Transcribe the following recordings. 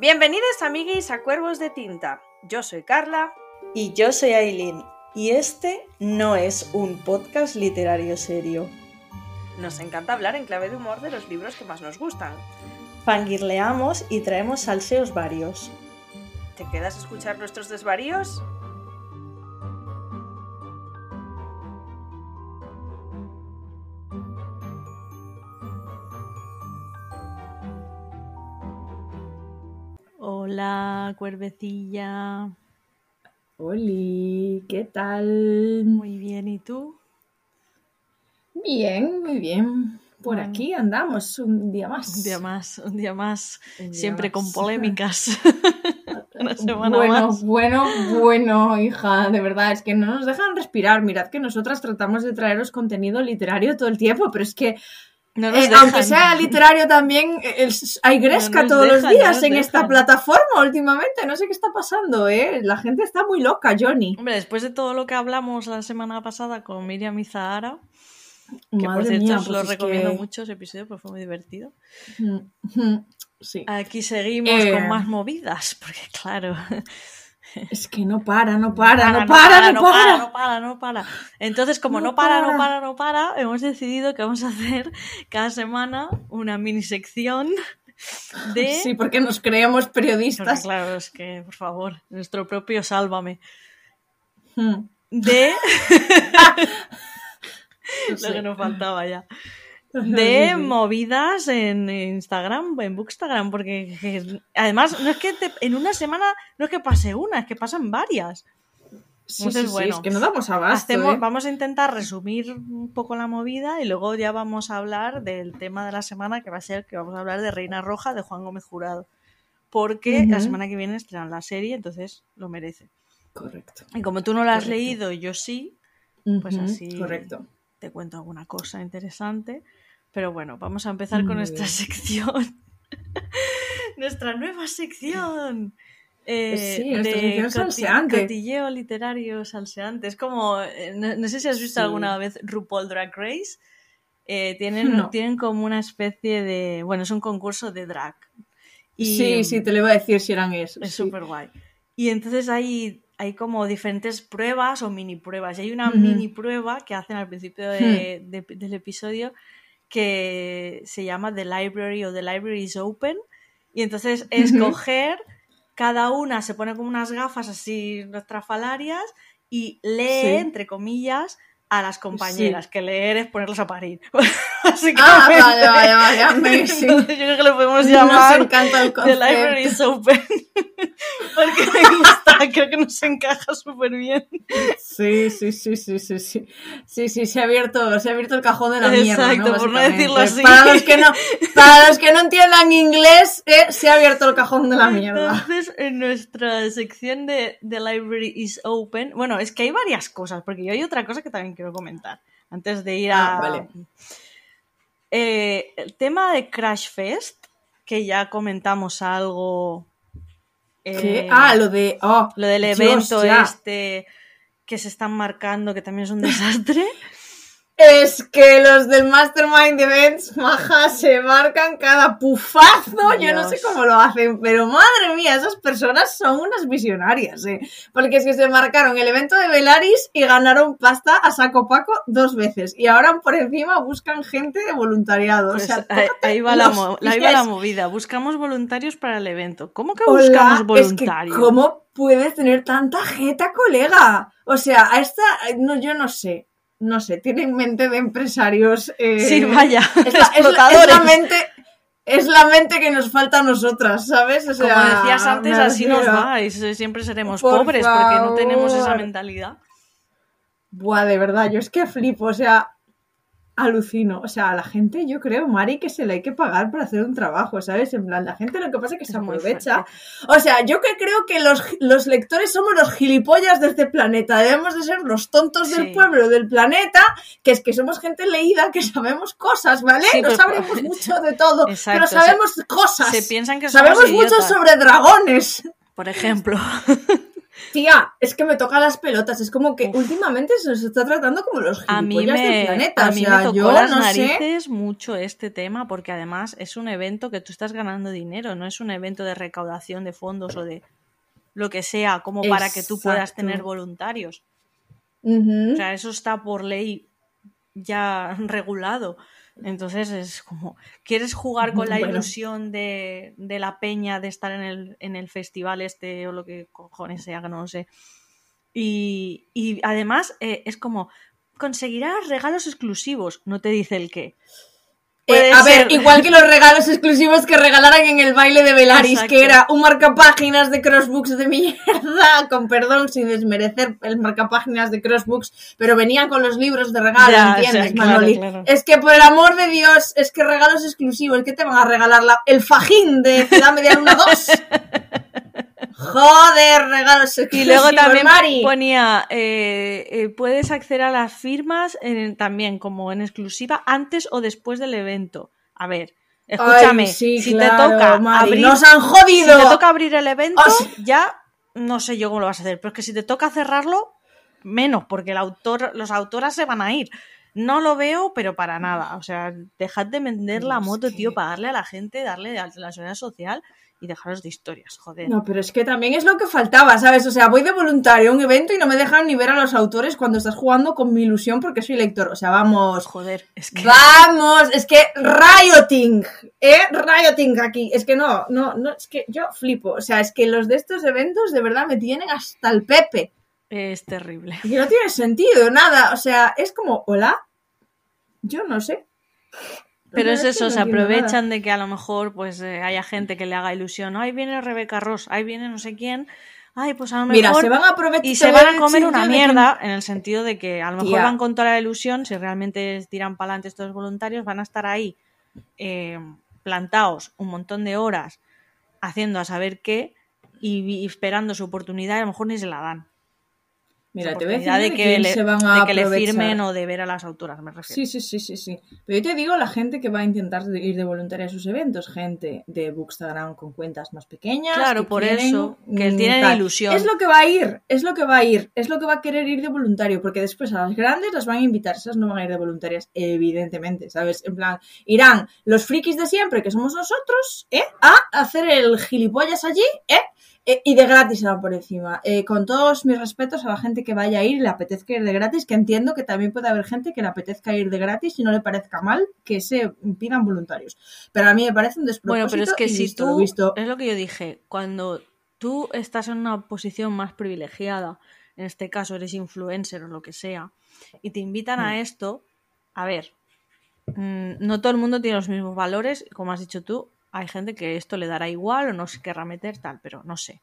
Bienvenidos amiguis a Cuervos de Tinta. Yo soy Carla. Y yo soy Aileen. Y este no es un podcast literario serio. Nos encanta hablar en clave de humor de los libros que más nos gustan. Fangirleamos y traemos salseos varios. ¿Te quedas a escuchar nuestros desvaríos? Hola, cuervecilla. Oli, ¿qué tal? Muy bien, ¿y tú? Bien, muy bien. Por Bueno. aquí andamos un día más. Un día más, un día más, Un día siempre con polémicas. Una semana bueno, más. bueno, bueno, hija, de verdad, es que no nos dejan respirar. Mirad que nosotras tratamos de traeros contenido literario todo el tiempo, pero es que No nos Eh, dejan. aunque sea literario también, eh, es- hay gresca No todos dejan, los días no en esta plataforma últimamente. No sé qué está pasando, ¿eh? La gente está muy loca, Johnny. Hombre, después de todo lo que hablamos la semana pasada con Miriam y Zahara, que por cierto mía, os pues lo es recomiendo que- mucho ese episodio, porque fue muy divertido. Mm, mm, Sí. Aquí seguimos Eh. con más movidas, porque claro. Es que no para, no para, no no para, no para, para. no para, no para. Entonces, como No para, no para. para, no para, hemos decidido que vamos a hacer cada semana una mini sección de... Sí, porque nos creemos periodistas. claro, es que, por favor, nuestro propio sálvame. Mm, De... Lo que nos faltaba ya. De movidas en Instagram, en Bookstagram, porque que- además no es que te- en una semana no es que pase una, es que pasan varias. Sí, Entonces, sí, sí, bueno, es que no damos abasto. Hacemos- ¿eh? Vamos a intentar resumir un poco la movida y luego ya vamos a hablar del tema de la semana, que va a ser que vamos a hablar de Reina Roja de Juan Gómez Jurado. Porque la semana que viene estrenan la serie, entonces lo merece. Correcto. Y como tú no la has Correcto. leído y yo sí, Pues así. Correcto. te cuento alguna cosa interesante. Pero bueno, vamos a empezar con nuestra bien. sección. nuestra nueva sección. eh, Sí, salseante. Cotilleo literario salseante. Es como. eh, No, no sé si has visto Sí. alguna vez RuPaul Drag Race. Eh, tienen, No. tienen como una especie de. Bueno, es un concurso de drag. Y, Sí, sí, te lo iba a decir si eran eso. es sí. súper guay. Y entonces hay, hay como diferentes pruebas o mini pruebas. Y hay una. Hmm. mini prueba que hacen al principio de- de- del episodio que se llama The Library o The Library is Open. Y entonces escoger, cada una se pone como unas gafas así estrafalarias y lee, Sí. entre comillas, a las compañeras, que leer es ponerlas a parir. Ah, vale, vale, vale, amazing. Entonces yo creo que lo podemos Nos llamar encanta el The Library is Open. Porque me gusta, creo que nos encaja súper bien. Sí, sí, sí, sí, sí, sí. Sí, sí, se ha abierto, se ha abierto el cajón de la mierda. Exacto, por no decirlo así. Para los que no, para los que no entiendan inglés, eh, se ha abierto el cajón de la mierda. Entonces, en nuestra sección de The Library is Open, bueno, es que hay varias cosas, porque yo hay otra cosa que también quiero comentar antes de ir a. Ah, vale. Eh, el tema de Crash Fest, que ya comentamos algo. ¿Qué? eh, Ah, lo de. Oh, lo del evento este que se están marcando, que también es un desastre. Es que los del Mastermind Events, maja, se marcan cada pufazo. Yo no sé cómo lo hacen, pero madre mía, esas personas son unas visionarias, ¿eh? Porque es que se marcaron el evento de Velaris y ganaron pasta a saco paco dos veces. Y ahora por encima buscan gente de voluntariado. Pues o sea, ahí, va la ahí va movida. Buscamos voluntarios para el evento. ¿Cómo que Hola, buscamos es voluntarios? que ¿cómo puedes tener tanta jeta, colega? O sea, a esta, no, yo no sé. No sé, tienen mente de empresarios. eh, Sí, vaya, Es la, es la- explotadores. es la mente, es la mente que nos falta a nosotras, ¿sabes? O sea, Como decías antes, así nos va. y siempre seremos Por pobres porque no tenemos esa mentalidad. Buah, de verdad, yo es que flipo, o sea, alucino. O sea, a la gente, yo creo, Mari, que se le hay que pagar por hacer un trabajo, ¿sabes? En plan, la gente lo que pasa es que se Es muy aprovecha. O sea, yo que creo que los, los lectores somos los gilipollas de este planeta. Debemos de ser los tontos del pueblo, del planeta, que es que somos gente leída, que sabemos cosas, ¿vale? Sí, no pues, sabemos mucho de todo, Exacto, pero se- sabemos cosas. Se piensan que Sabemos mucho sobre dragones. Por ejemplo. Tía, es que me toca las pelotas. Es como que últimamente se nos está tratando como los A mí gilipollas del me, planeta. a o mí sea, me tocó yo las no sé. narices mucho este tema porque además es un evento que tú estás ganando dinero, no es un evento de recaudación de fondos o de lo que sea, como para que tú puedas tener voluntarios. O sea, eso está por ley ya regulado. Entonces es como, ¿quieres jugar con la Bueno. ilusión de, de la peña de estar en el, en el festival este o lo que cojones sea, que no lo sé? Y, y además eh, es como, conseguirás regalos exclusivos, no te dice el qué. Eh, a ver, igual que los regalos exclusivos que regalaran en el baile de Velaris, Exacto. que era un marcapáginas de Crossbooks de mierda, con perdón, sin desmerecer el marcapáginas de Crossbooks, pero venían con los libros de regalo, Ya, o sea, ¿entiendes, claro, Manoli? claro. Es que por el amor de Dios, es que regalos exclusivos, ¿qué te van a regalar? La- el fajín de Ciudad Media Luna 2. Joder, regalos Y luego también Mari. ponía, eh, eh, puedes acceder a las firmas en- también como en exclusiva antes o después del evento. A ver, escúchame, Ay, sí, si claro, te toca Mari, abrir, ¡Nos han si jodido! te toca abrir el evento, Oh, sí. ya no sé yo cómo lo vas a hacer, pero es que si te toca cerrarlo, menos, porque el autor, los autoras se van a ir. No lo veo, pero para nada. O sea, dejad de vender la moto, tío, para darle a la gente, darle a la seguridad social y dejaros de historias, joder. No, pero es que también es lo que faltaba, ¿sabes? O sea, voy de voluntario a un evento y no me dejan ni ver a los autores cuando estás jugando con mi ilusión porque soy lector. O sea, vamos. Joder, es que... Vamos, es que rioting, ¿eh? Rioting aquí. Es que no, no, no, es que yo flipo. O sea, es que los de estos eventos de verdad me tienen hasta el pepe. Es terrible. Y no tiene sentido, nada. O sea, es como, hola. Yo no sé. Pero es eso, se aprovechan de que a lo mejor pues eh, haya gente que le haga ilusión. Ahí viene Rebeca Ross, ahí viene no sé quién. Ay, pues a lo nada. Mira, mejor... se van a aprovechar. y se van a comer una mierda en el sentido de que a lo mejor Tía. van con toda la ilusión, si realmente tiran para adelante estos voluntarios, van a estar ahí eh, plantados un montón de horas haciendo a saber qué y, y esperando su oportunidad y a lo mejor ni se la dan. Mira, te voy a decir de, de que, le, se van a de que le firmen o de ver a las autoras, me refiero. Sí, sí, sí, sí, sí. Pero yo te digo la gente que va a intentar ir de voluntaria a sus eventos, gente de Bookstagram con cuentas más pequeñas. Claro, por quieren, eso, que mm, tienen tal. ilusión. Es lo que va a ir, es lo que va a ir, es lo que va a querer ir de voluntario, porque después a las grandes las van a invitar, esas no van a ir de voluntarias, evidentemente, ¿sabes? En plan, irán los frikis de siempre, que somos nosotros, ¿eh? A hacer el gilipollas allí, ¿eh? Eh, y de gratis van por encima. Eh, con todos mis respetos a la gente que vaya a ir y le apetezca ir de gratis, que entiendo que también puede haber gente que le apetezca ir de gratis y no le parezca mal que se pidan voluntarios. Pero a mí me parece un despropósito. Bueno, pero es que si visto lo tú, visto. es lo que yo dije, cuando tú estás en una posición más privilegiada, en este caso eres influencer o lo que sea, y te invitan Mm. a esto, a ver, mm, no todo el mundo tiene los mismos valores, como has dicho tú, hay gente que esto le dará igual o no se querrá meter tal, pero no sé.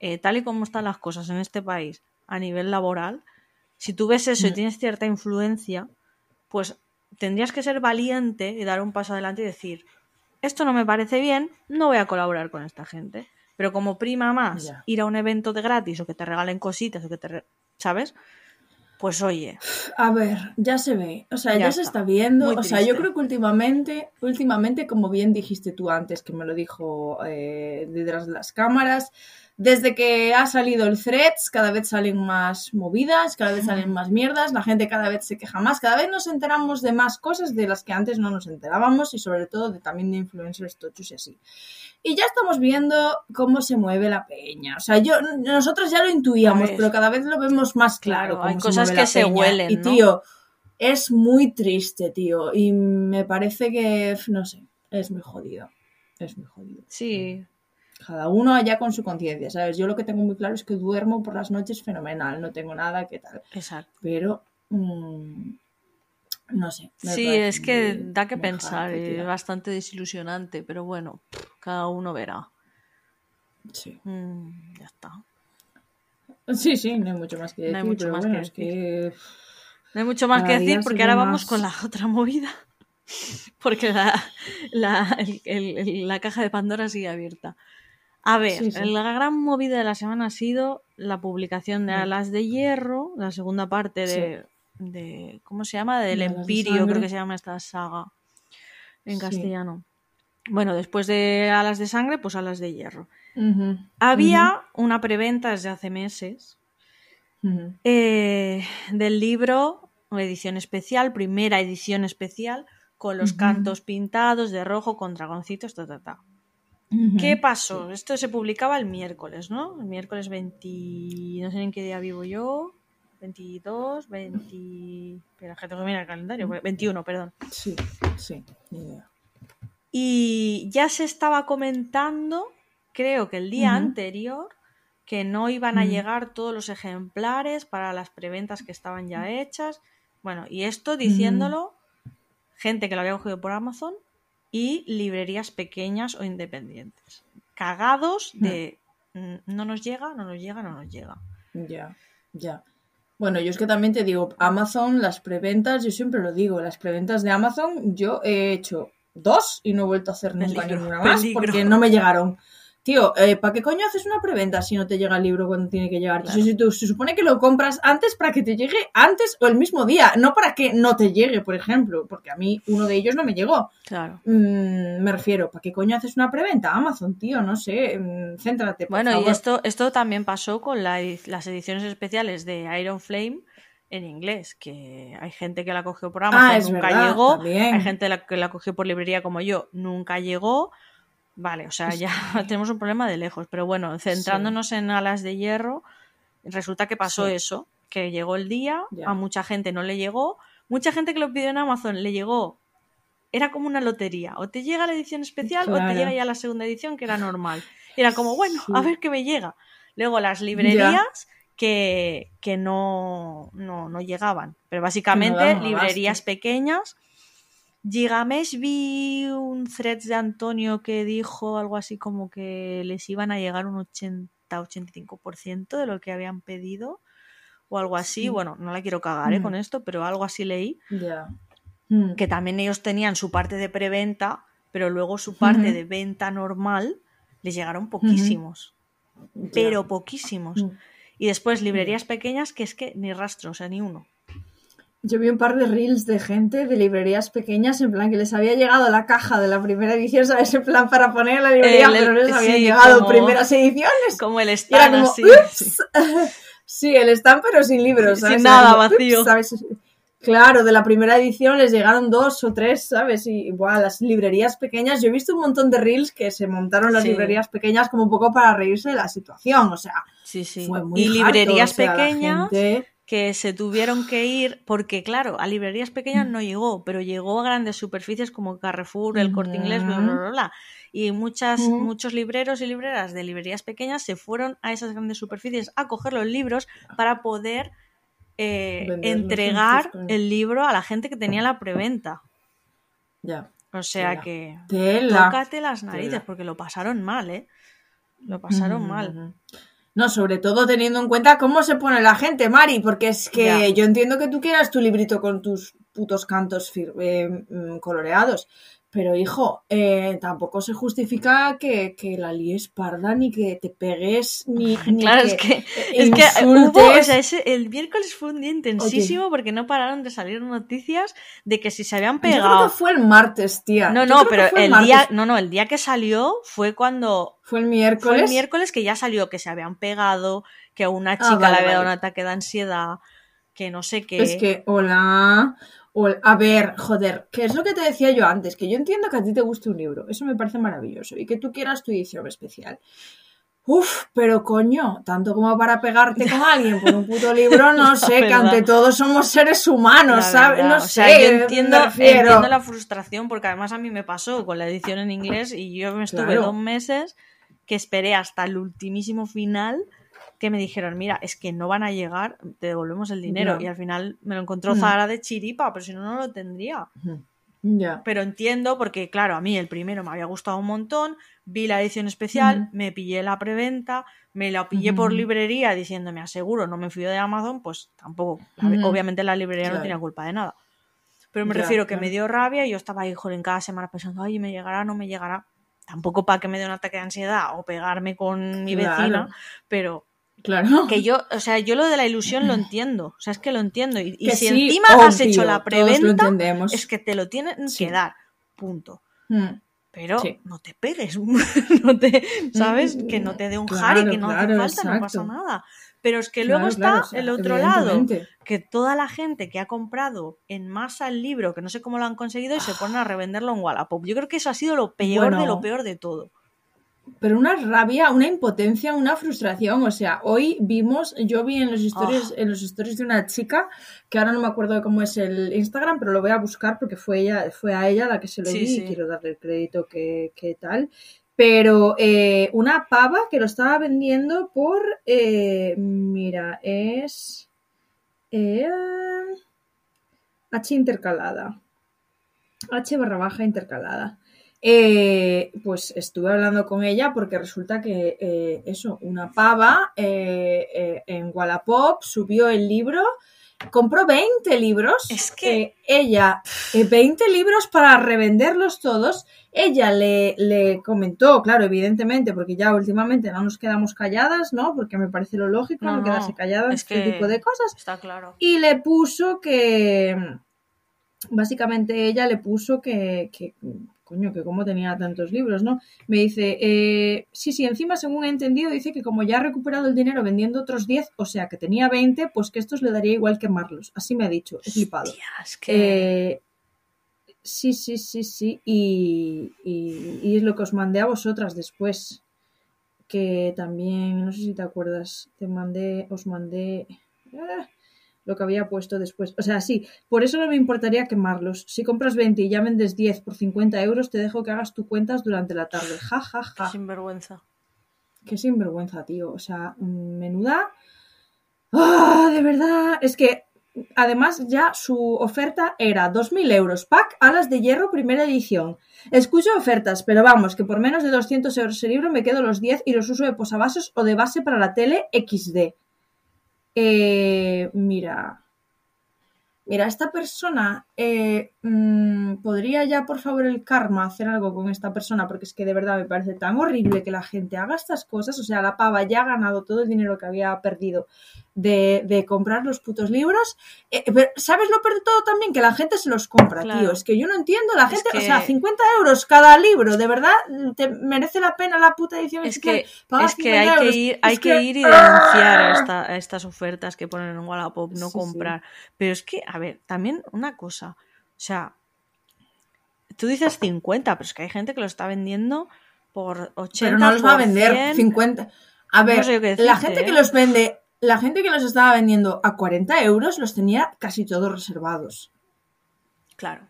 Eh, tal y como están las cosas en este país a nivel laboral, si tú ves eso y Mm. tienes cierta influencia, pues tendrías que ser valiente y dar un paso adelante y decir, esto no me parece bien, no voy a colaborar con esta gente. Pero como prima más Ya. ir a un evento de gratis o que te regalen cositas o que te... ¿Sabes? Pues oye, A ver, ya se ve. O sea, Ya ya, se está. viendo. Muy o sea, yo creo que últimamente, últimamente, como bien dijiste tú antes, que me lo dijo eh, detrás de las cámaras, desde que ha salido el Threads, cada vez salen más movidas, cada vez salen más mierdas, la gente cada vez se queja más, cada vez nos enteramos de más cosas de las que antes no nos enterábamos y sobre todo de, también de influencers tochos y así. Y ya estamos viendo cómo se mueve la peña. O sea, yo nosotros ya lo intuíamos, ver. pero cada vez lo vemos más claro. Claro, hay se cosas que se huelen, Y ¿no? tío, es muy triste, tío. Y me parece que, no sé, es muy jodido. Es muy jodido. sí, Cada uno allá con su conciencia, ¿sabes? Yo lo que tengo muy claro es que duermo por las noches fenomenal, no tengo nada que tal. exacto. Pero, mm, no sé. Sí, es que muy- da que pensar, es bastante desilusionante, pero bueno, cada uno verá. Sí. Mm, ya está. sí, sí, no hay mucho más que decir. No hay mucho más bueno, que es que... No hay mucho más que decir porque ahora vamos con la otra movida. Porque la, la, el- el- el- la caja de Pandora sigue abierta. A ver, Sí, sí. la gran movida de la semana ha sido la publicación de Mm. Alas de Hierro, la segunda parte de, de ¿cómo se llama? Del De Empirio, creo que se llama esta saga en castellano. Bueno, después de Alas de Sangre, pues Alas de Hierro. Había una preventa desde hace meses eh, del libro, edición especial, primera edición especial, con los cantos pintados de rojo con dragoncitos, ta, ta, ta. ¿Qué pasó? Esto se publicaba el miércoles, ¿no? El miércoles 20... No sé en qué día vivo yo. 22, 20... Espera, que tengo que mirar el calendario. 21, perdón. Sí, sí, ni idea. Y ya se estaba comentando, creo que el día anterior, que no iban a llegar todos los ejemplares para las preventas que estaban ya hechas. Bueno, y esto diciéndolo gente que lo había cogido por Amazon y librerías pequeñas o independientes. Cagados de mm, no nos llega, no nos llega, no nos llega. Ya, ya. Bueno, yo es que también te digo, Amazon, las preventas, yo siempre lo digo, las preventas de Amazon, yo he hecho dos y no he vuelto a hacer nunca Peligro, ninguna más peligro. porque no me llegaron. Tío, eh, ¿para qué coño haces una preventa si no te llega el libro cuando tiene que llegar? Claro. Si tú- se supone que lo compras antes para que te llegue antes o el mismo día, no para que no te llegue, por ejemplo, porque a mí uno de ellos no me llegó. Claro. Mm, me refiero, ¿para qué coño haces una preventa? Amazon, tío, no sé, mm, céntrate. por Bueno, y esto, esto también pasó con la las ediciones especiales de Iron Flame en inglés, que hay gente que la cogió por Amazon, Ah, es nunca verdad, llegó, también. hay gente que la cogió por librería como yo, nunca llegó. Vale, o sea, ya tenemos un problema de lejos, pero bueno, centrándonos en alas de hierro, resulta que pasó Sí. eso, que llegó el día, a mucha gente no le llegó, mucha gente que lo pidió en Amazon le llegó, era como una lotería, o te llega la edición especial o te llega ya la segunda edición que era normal. Era como, bueno, Sí. a ver qué me llega. Luego las librerías que, que no, no, no llegaban, pero básicamente librerías pequeñas. Gigamesh vi un thread de Antonio que dijo algo así como que les iban a llegar un 80-85% de lo que habían pedido o algo así. Sí. Bueno, no la quiero cagar ¿eh? Mm. con esto, pero algo así leí. Ya. Mm. Que también ellos tenían su parte de preventa, pero luego su parte de venta normal les llegaron poquísimos, pero poquísimos. Mm. Y después librerías pequeñas que es que ni rastro, o sea, ni uno. Yo vi un par de reels de gente de librerías pequeñas, en plan que les había llegado la caja de la primera edición, ¿sabes? En plan para poner en la librería, El- pero no les sí, habían llegado como- primeras ediciones. Como el stand como, así. "Ups". sí. Sí, el stand, pero sin libros, Sin ¿sabes? nada, Era como, vacío. Claro, de la primera edición les llegaron dos o tres, ¿sabes? Y buah, las librerías pequeñas, yo he visto un montón de reels que se montaron las Sí. librerías pequeñas como un poco para reírse de la situación, o sea, Sí, sí. fue muy y harto, librerías o sea, la pequeñas gente- que se tuvieron que ir, porque claro, a librerías pequeñas no llegó, pero llegó a grandes superficies como Carrefour, el Corte Inglés, bla, bla, bla, bla. Y muchas, muchos libreros y libreras de librerías pequeñas se fueron a esas grandes superficies a coger los libros para poder eh, entregar el libro a la gente que tenía la preventa. Ya. O sea Tela. que tócate las narices, Tela. porque lo pasaron mal, ¿eh? Lo pasaron mal. No, sobre todo teniendo en cuenta cómo se pone la gente, Mari, porque es que Ya. yo entiendo que tú quieras tu librito con tus putos cantos eh, mm, coloreados, pero hijo, eh, tampoco se justifica que, que la líes parda ni que te pegues ni, ni Claro, es que, es que hubo, o sea, ese- el miércoles fue un día intensísimo porque no pararon de salir noticias de que si se habían Yo creo pegado. que fue el martes, tía. No, no, pero fue el día, no, no, el día que salió fue cuando Fue el fue miércoles. el miércoles que ya salió que se habían pegado, que a una Ah, chica vale, le había dado vale. un ataque de ansiedad, que no sé qué. Es que, hola. Hol- A ver, joder, ¿qué es lo que te decía yo antes? Que yo entiendo que a ti te guste un libro, eso me parece maravilloso, y que tú quieras tu edición especial. Uf, pero coño, tanto como para pegarte con alguien por un puto libro, no sé, que ante todo somos seres humanos, ¿sabes? No o sé, sea, yo entiendo, entiendo la frustración porque además a mí me pasó con la edición en inglés y yo me estuve Claro. dos meses que esperé hasta el ultimísimo final que me dijeron, mira, es que no van a llegar, te devolvemos el dinero. Y al final me lo encontró Mm. Zara de chiripa, pero si no, no lo tendría. Ya. Pero entiendo porque, claro, a mí el primero me había gustado un montón, vi la edición especial, me pillé la preventa, me la pillé por librería diciendo, me aseguro, no me fío de Amazon, pues tampoco. Obviamente la librería no tenía culpa de nada. Pero me Ya, refiero que me dio rabia y yo estaba ahí, joder, en cada semana pensando, ay, me llegará, no me llegará. Tampoco para que me dé un ataque de ansiedad o pegarme con mi Claro. vecina, pero Claro. que yo, o sea, yo lo de la ilusión lo entiendo. O sea, es que lo entiendo. Y, si sí, encima has hecho la preventa, es que te lo tienen Sí. que dar. Punto. Mm. pero Sí. no te pegues, no te, ¿sabes? Mm, Que no te dé un claro, jari, que no hace falta, no pasa nada. Pero es que luego está el otro lado, que toda la gente que ha comprado en masa el libro, que no sé cómo lo han conseguido, y se ponen a revenderlo en Wallapop. Yo creo que eso ha sido lo peor de lo peor de todo. Pero una rabia, una impotencia, una frustración. O sea, hoy vimos, yo vi en los stories, Ah. en los stories de una chica, que ahora no me acuerdo de cómo es el Instagram, pero lo voy a buscar porque fue ella, fue a ella la que se lo Sí, vi sí. y quiero darle el crédito que, que tal. Pero eh, una pava que lo estaba vendiendo por, eh, mira, es eh, H intercalada. H barra baja intercalada. Eh, pues estuve hablando con ella porque resulta que eh, eso, una pava eh, en Wallapop subió el libro, compró 20 libros. Es que- ella, eh, 20 libros para revenderlos todos. Ella le, le comentó, claro, evidentemente, porque ya últimamente no nos quedamos calladas, ¿no? Porque me parece lo lógico, No, quedarse calladas, es este tipo de cosas. Está claro. Y le puso que. Básicamente ella le puso que. que coño, que cómo tenía tantos libros, ¿no? Me dice, eh, sí, sí, encima, según he entendido, dice que como ya ha recuperado el dinero vendiendo otros 10, o sea, que tenía 20, pues que estos le daría igual quemarlos. Así me ha dicho, he flipado. Que... Eh, sí, sí, sí, sí. Y, y, y es lo que os mandé a vosotras después. Que también, no sé si te acuerdas, te mandé, os mandé ah, lo que había puesto después. O sea, sí, por eso no me importaría quemarlos. Si compras 20 y ya vendes 10 por 50 euros, te dejo que hagas tus cuentas durante la tarde. Ja, ja, Qué ja. sinvergüenza. Qué sinvergüenza, tío. O sea, menuda. ¡Ah! de verdad. Es que, además, ya su oferta era 2.000 euros. Pack Alas de Hierro, primera edición. Escucho ofertas, pero vamos, que por menos de 200 euros el libro me quedo los 10 y los uso de posavasos o de base para la tele XD. Eh, mira. Mira, esta persona eh, mm, podría ya, por favor, el karma hacer algo con esta persona, porque es que de verdad me parece tan horrible que la gente haga estas cosas. O sea, la pava ya ha ganado todo el dinero que había perdido de, de comprar los putos libros. Eh, pero, ¿sabes lo peor de todo también? Que la gente se los compra, Claro. tío. Es que yo no entiendo. La Es gente, o sea, 50 euros cada libro, de verdad, te merece la pena la puta edición. Es que, es que 50 hay que ir, hay que, que- ir y denunciar a, esta- a estas ofertas que ponen en Wallapop, no Sí, sí. comprar. Pero es que, a ver, también una cosa. O sea, tú dices 50, pero es que hay gente que lo está vendiendo por 80. pero no los va a vender 100. 50. A ver, sé la gente que ¿eh? los vende, la gente que los estaba vendiendo a 40 euros los tenía casi todos reservados. Claro.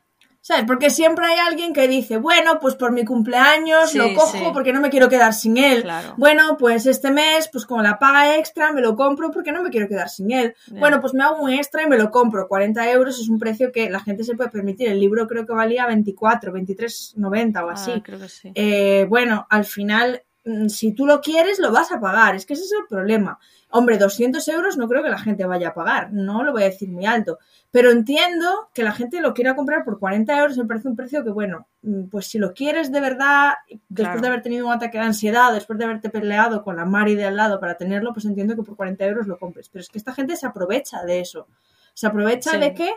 ¿Sabes? Porque siempre hay alguien que dice, bueno, pues por mi cumpleaños Sí, lo cojo sí. porque no me quiero quedar sin él. Claro. Bueno, pues este mes, pues con la paga extra me lo compro porque no me quiero quedar sin él. Bueno, pues me hago un extra y me lo compro. 40 euros es un precio que la gente se puede permitir. El libro creo que valía 24, 23,90 o así. Ah, creo que sí. Eh, bueno, al final, si tú lo quieres, lo vas a pagar. Es que ese es el problema. Hombre, 200 euros no creo que la gente vaya a pagar. No lo voy a decir muy alto. Pero entiendo que la gente lo quiera comprar por 40 euros. Me parece un precio que, bueno, mm, pues si lo quieres de verdad, después Claro. de haber tenido un ataque de ansiedad, después de haberte peleado con la Mari de al lado para tenerlo, pues entiendo que por 40 euros lo compres. Pero es que esta gente se aprovecha de eso. Se aprovecha Sí. de que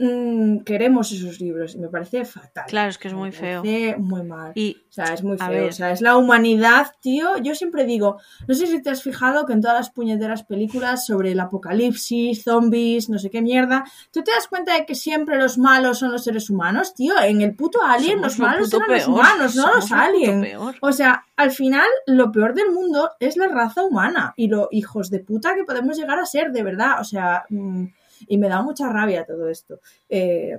mm, queremos esos libros y me parece fatal. Claro, es que es Me muy feo. parece muy mal. Y O sea, es muy feo. O sea, es la humanidad, tío. Yo siempre digo, no sé si te has fijado que en todas las puñeteras películas sobre el apocalipsis, zombies, no sé qué mierda, tú te das cuenta de que siempre los malos son los seres humanos, tío. En el puto Alien somos los lo malos eran los humanos, no somos los aliens. O sea, al final, lo peor del mundo es la raza humana y lo hijos de puta que podemos llegar a ser, de verdad. O sea, mm, y me da mucha rabia todo esto. Eh,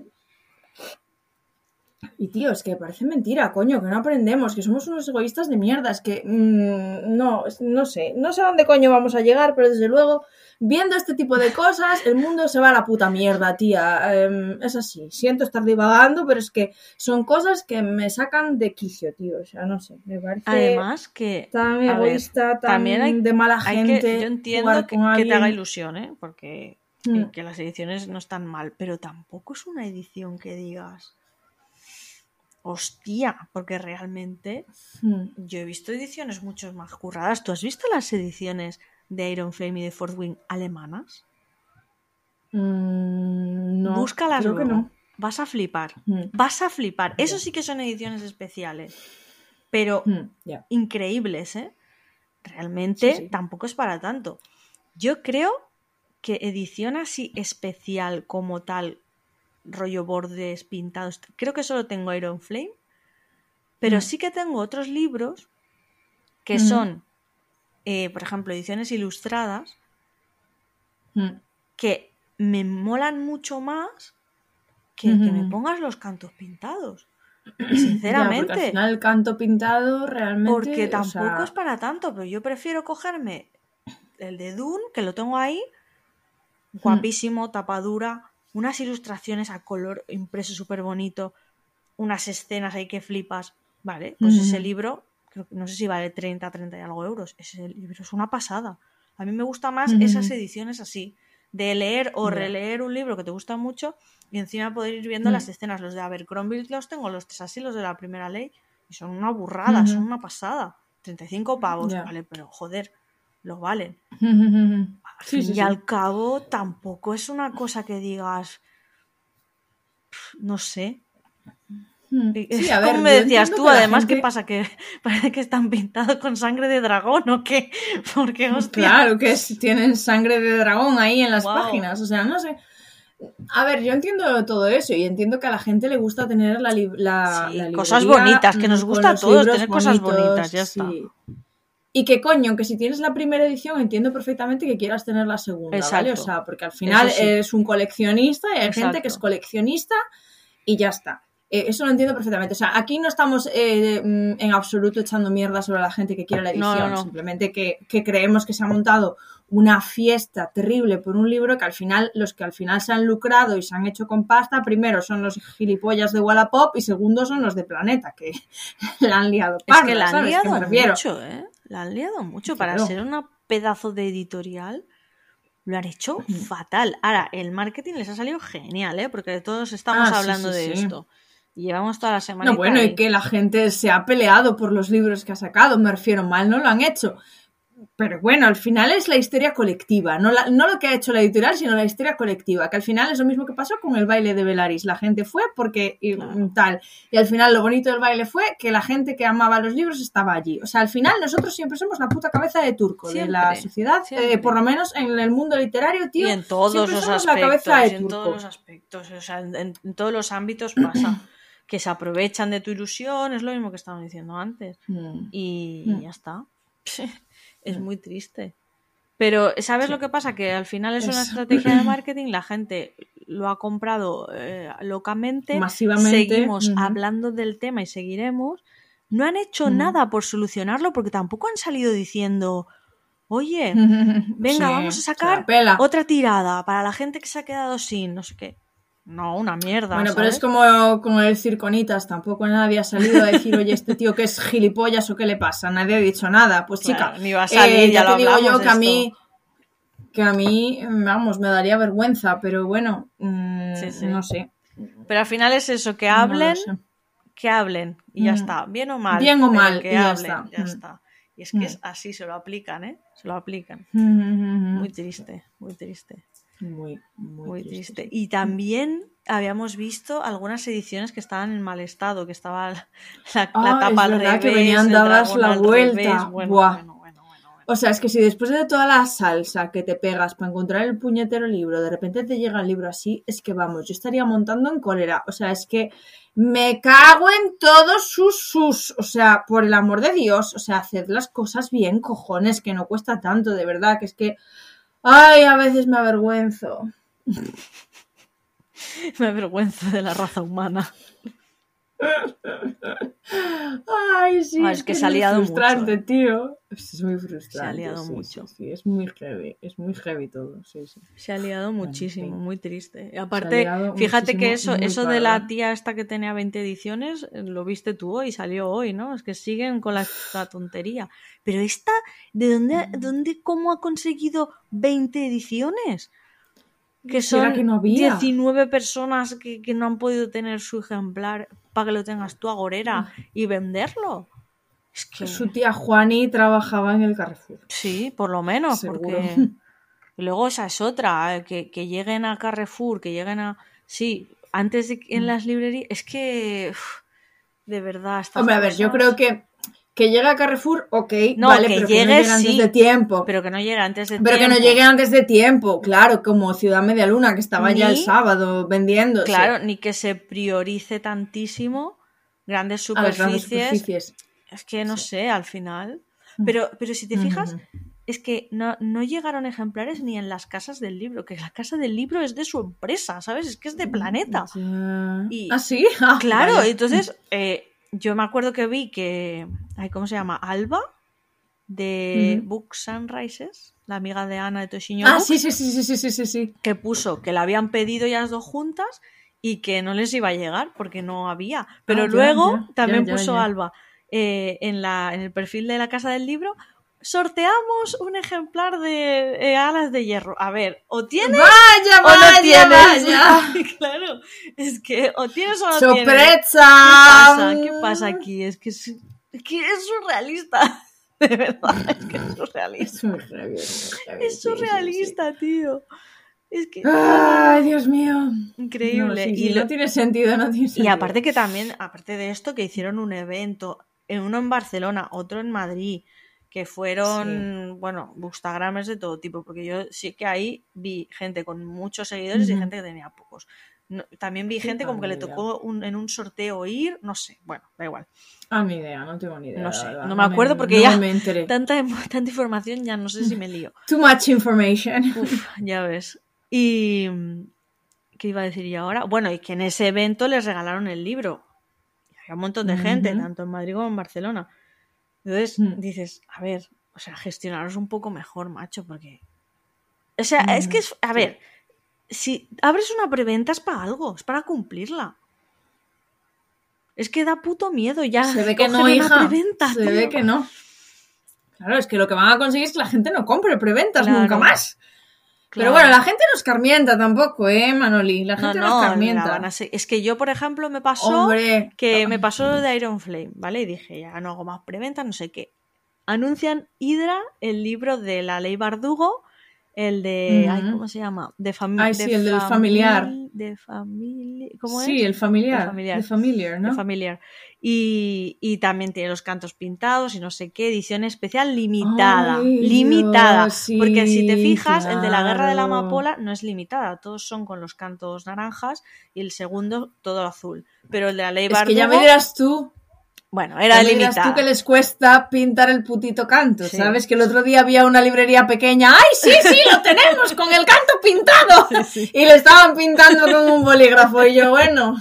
y tío, es que parece mentira, coño, que no aprendemos, que somos unos egoístas de mierda, es que mm, no, no sé, no sé a dónde coño vamos a llegar, pero desde luego, viendo este tipo de cosas, el mundo se va a la puta mierda, tía. Em, es así, siento estar divagando, pero es que son cosas que me sacan de quicio, tío, o sea, no sé, me parece Además que tan ver, egoísta, tan también hay- de mala hay gente. que, yo entiendo que, te haga ilusión, ¿eh? Porque Mm. eh, que las ediciones no están mal, pero tampoco es una edición que digas, hostia, porque realmente Mm. yo he visto ediciones mucho más curradas. ¿Tú has visto las ediciones de Iron Flame y de Fort Wing alemanas? Mm, no, búscalas creo que luego. no. vas a flipar. Mm, Vas a flipar. Eso sí que son ediciones especiales. Pero increíbles, ¿eh? Realmente Sí, sí. tampoco es para tanto. Yo creo que edición así especial como tal, rollo bordes pintados, creo que solo tengo Iron Flame, pero Mm. sí que tengo otros libros que Ujú. son, eh, por ejemplo, ediciones ilustradas, Mm. que me molan mucho más que, que me pongas los cantos pintados. Ya, Sinceramente. al final el canto pintado realmente. Porque o tampoco sea, es para tanto, pero yo prefiero cogerme el de Dune, que lo tengo ahí, guapísimo, tapadura, unas ilustraciones a color impreso súper bonito, unas escenas ahí que flipas. Vale, pues ese libro, creo que no sé si vale 30, 30 y algo euros. Ese libro es una pasada. A mí me gusta más esas ediciones así, de leer o releer un libro que te gusta mucho y encima poder ir viendo las escenas. Los de Abercrombie los tengo, los de así, los de la primera ley, y son una burrada, son una pasada. 35 pavos, vale, pero joder, lo valen. Sí, fin sí, y sí. al cabo, tampoco es una cosa que digas, no sé. Sí, a Como me decías tú, que además, ¿qué pasa? Que parece que están pintados con sangre de dragón o qué. Porque, hostia. Claro que es- tienen sangre de dragón ahí en las páginas, o sea, no sé. A ver, yo entiendo todo eso y entiendo que a la gente le gusta tener la, la, Sí, la cosas librería, bonitas, que nos mm, gusta a todos tener cosas bonitas, ya está. Y que coño, que si tienes la primera edición entiendo perfectamente que quieras tener la segunda, ¿vale? O Exacto. sea, porque al final sí. es un coleccionista y hay gente Exacto. que es coleccionista y ya está. Eh, eso lo entiendo perfectamente. O sea, aquí no estamos eh, mm, en absoluto echando mierda sobre la gente que quiere la edición. no, no. Simplemente que, que creemos que se ha montado una fiesta terrible por un libro que al final, los que al final se han lucrado y se han hecho con pasta, primero son los gilipollas de Wallapop y segundo son los de Planeta, que la han liado. Es parda, que la han liado mucho, ¿eh? La han liado mucho. Para Claro. ser una pedazo de editorial, lo han hecho fatal. Ahora, el marketing les ha salido genial, ¿eh? Porque todos estamos Ah, hablando sí, de sí. esto. Y llevamos toda la semana. No, bueno, y que la gente se ha peleado por los libros que ha sacado, me refiero, mal no lo han hecho. Pero bueno, al final es la historia colectiva, no, la- no lo que ha hecho la editorial, sino la historia colectiva, que al final es lo mismo que pasó con el baile de Velaris. La gente fue porque y, Claro. tal. Y al final lo bonito del baile fue que la gente que amaba los libros estaba allí. O sea, al final nosotros siempre somos la puta cabeza de turco de la sociedad, eh, por lo menos en el mundo literario, tío. y en todos los aspectos. la cabeza de y en turco. todos los aspectos. O sea, en, todos los ámbitos pasa. que se aprovechan de tu ilusión, es lo mismo que estábamos diciendo antes. Mm. Y Mm. ya está. es muy triste. Pero, ¿sabes Sí. lo que pasa? Que al final es una estrategia de marketing, la gente lo ha comprado eh, locamente, Masivamente. seguimos hablando del tema y seguiremos. No han hecho Ujú. nada por solucionarlo porque tampoco han salido diciendo, oye, venga, Sí, vamos a sacar otra tirada para la gente que se ha quedado sin, no sé qué. No, una mierda. Bueno, pero es como con el Circonitas, tampoco nadie ha salido a decir, oye, este tío que es gilipollas o qué le pasa, nadie ha dicho nada. Pues chica, Claro, ni va a salir, eh, ya ya lo te digo yo que a mí, que a mí, vamos, me daría vergüenza, pero bueno, mm, Sí, sí. no sé. Pero al final es eso, que hablen, que hablen y ya Mm. está, bien o mal. Bien o mal, que y ya hablen, está. ya Mm. está. Y es que Mm. es así, se lo aplican, ¿eh? Se lo aplican. Muy triste, muy triste, muy, muy, muy triste. triste. Y también habíamos visto algunas ediciones que estaban en mal estado, que estaba la, la- la Ah, tapa es al revés, que venían dadas la vuelta. bueno, bueno, bueno. O sea, es que si después de toda la salsa que te pegas para encontrar el puñetero libro, de repente te llega el libro así, es que vamos, yo estaría montando en cólera. O sea, es que me cago en todos sus sus. O sea, por el amor de Dios, o sea, haced las cosas bien, cojones, que no cuesta tanto, de verdad, que es que. Ay, a veces me avergüenzo. Me avergüenza de la raza humana. Ay, sí, Ah, es, es que que se ha es muy liado frustrante, tío. Es muy frustrante. liado sí, mucho. Sí, sí, es muy heavy, es muy heavy todo, sí, sí. Se ha liado muchísimo, muy triste. Se ha aparte, liado fíjate que eso, eso de la tía esta que tenía 20 ediciones, lo viste tú hoy, salió hoy, ¿no? Es que siguen con la, la tontería. Pero esta, ¿de dónde, dónde, cómo ha conseguido 20 ediciones? Que son que no había. 19 personas que, que no han podido tener su ejemplar para que lo tengas tú agorera y venderlo. Es que... Su tía Juani trabajaba en el Carrefour. Sí, por lo menos, Seguro. porque y luego esa es otra, eh, que, que lleguen a Carrefour, que lleguen a... Sí, antes de en las librerías, es que uf, de verdad Hombre, a ver, yo creo que que llegue a Carrefour, ok, No, vale, que pero que llegue, no llegue antes de tiempo. pero que no llegue antes de Pero que no tiempo. llegue antes de tiempo, claro, como Ciudad Media Luna, que estaba ya el sábado vendiendo. Claro, ni que se priorice tantísimo grandes a las grandes superficies. Es que no sé, al final. Pero, pero si te fijas, Ujú. es que no, no llegaron ejemplares ni en las casas del libro, que la casa del libro es de su empresa, ¿sabes? Es que es de Planeta. Ya. Y- ¿Ah, sí? Ah, Claro, vaya. entonces eh, yo me acuerdo que vi que, ay, ¿cómo se llama? Alba, de uh -huh. Book Sunrises, la amiga de Ana de Toshiño. Ah, sí, sí, sí, sí, sí, sí, sí. Que puso que la habían pedido ellas dos juntas y que no les iba a llegar porque no había. Pero ah, luego también puso Alba eh, en, la, en el perfil de la Casa del Libro sorteamos un ejemplar de eh, alas de hierro. A ver, o tienes vaya, o vaya, no tienes. Vaya. claro, es que o tienes o no tienes. ¡Sorpresa! ¿Qué pasa? ¿Qué pasa aquí? Es que es, es que es surrealista. De verdad, es que es surrealista. Es surrealista, tío. Es que Ay, Dios mío. increíble. No, sí, y, lo- no tiene sentido, no tiene y aparte que también, aparte de esto, que hicieron un evento, en uno en Barcelona, otro en Madrid, que fueron, bueno, bookstagramers de todo tipo, porque yo sí que ahí vi gente con muchos seguidores y gente que tenía pocos. No- también vi gente como que le tocó un- en un sorteo ir, no sé, bueno, da igual. Ah, ni idea, no tengo ni idea. No sé, verdad, no me acuerdo porque ya- me enteré. Tanta, tanta información ya no sé si me lío. Too much information. Uf, ya ves. Y. ¿Qué iba a decir yo ahora? Bueno, y que en ese evento les regalaron el libro. Y había un montón de gente, Ujú. tanto en Madrid como en Barcelona. Entonces Mm. dices, a ver, o sea, gestionaros un poco mejor, macho, porque. O sea, es Ujú, que, es, a ver, si abres una preventa es para algo, es para cumplirla. Es que da puto miedo ya. Se ve que no, hija. preventa, Se tío. ve que no. Claro, es que lo que van a conseguir es que la gente no compre preventas Claro. nunca más. Pero bueno, la gente no escarmienta tampoco, ¿eh, Manoli? La No, gente no, no, la escarmienta. Es que yo, por ejemplo, me pasó. Hombre. que me pasó lo de Iron Flame, ¿vale? Y dije, ya no hago más preventa, no sé qué. Anuncian Hydra, el libro de la ley Bardugo, el de. ay. ¿Cómo se llama? De familia. Sí, el del familiar. De familia. ¿Cómo sí, es? el familiar. El familiar. El familiar, ¿no? Familiar. Y, y también tiene los cantos pintados y no sé qué, edición especial limitada. Ay, limitada. Dios, sí, porque si te fijas, el de la guerra de la amapola no es limitada. Todos son con los cantos naranjas y el segundo todo azul. Pero el de la ley es que ya me dirás tú. Bueno, era limitada. tú que les cuesta pintar el putito canto, Sí. ¿sabes? Que el otro día había una librería pequeña. ¡Ay, sí, sí, lo tenemos! ¡Con el canto pintado! Y le estaban pintando con un bolígrafo. Y yo, bueno,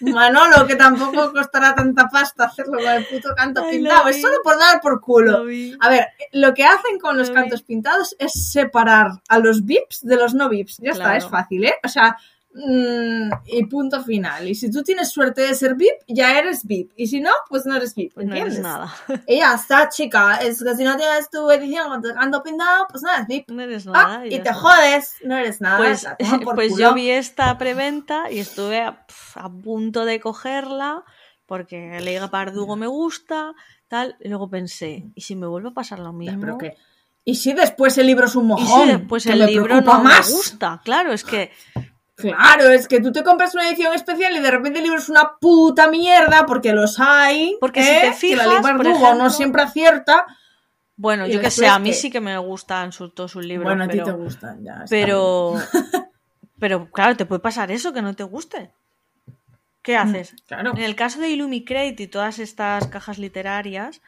Manolo, que tampoco costará tanta pasta hacerlo con el puto canto Ay, lo pintado. Es solo por dar por culo. Lo. A ver, lo que hacen con los Lo cantos pintados es separar a los VIPs de los no VIPs. Ya está, es fácil, ¿eh? O sea, mm, y punto final. Y si tú tienes suerte de ser VIP, ya eres VIP. Y si no, pues no eres VIP. Pues no ¿entiendes? eres nada. Y ya está, chica. Es que si no tienes tu edición con tu pintado, pues no eres VIP. No eres Ah, nada. y ya te jodes, no eres nada. Pues, pues culo. yo vi esta preventa y estuve a, a punto de cogerla porque Leiga Pardugo me gusta, tal. Y luego pensé, ¿y si me vuelve a pasar lo mismo? pero que- Y si después el libro es un y mojón, si después el libro no más. me gusta. Claro, es que Claro, es que tú te compras una edición especial y de repente el libro es una puta mierda porque los hay. Porque si ¿eh? te que la fijas, por ejemplo- no siempre acierta. Bueno, yo que sé, a mí que- sí que me gustan sus, todos sus libros, bueno, a ti pero, te gustan ya. pero, pero claro, te puede pasar eso, que no te guste. ¿Qué haces? bien. Claro. En el caso de Illumicrate y todas estas cajas literarias,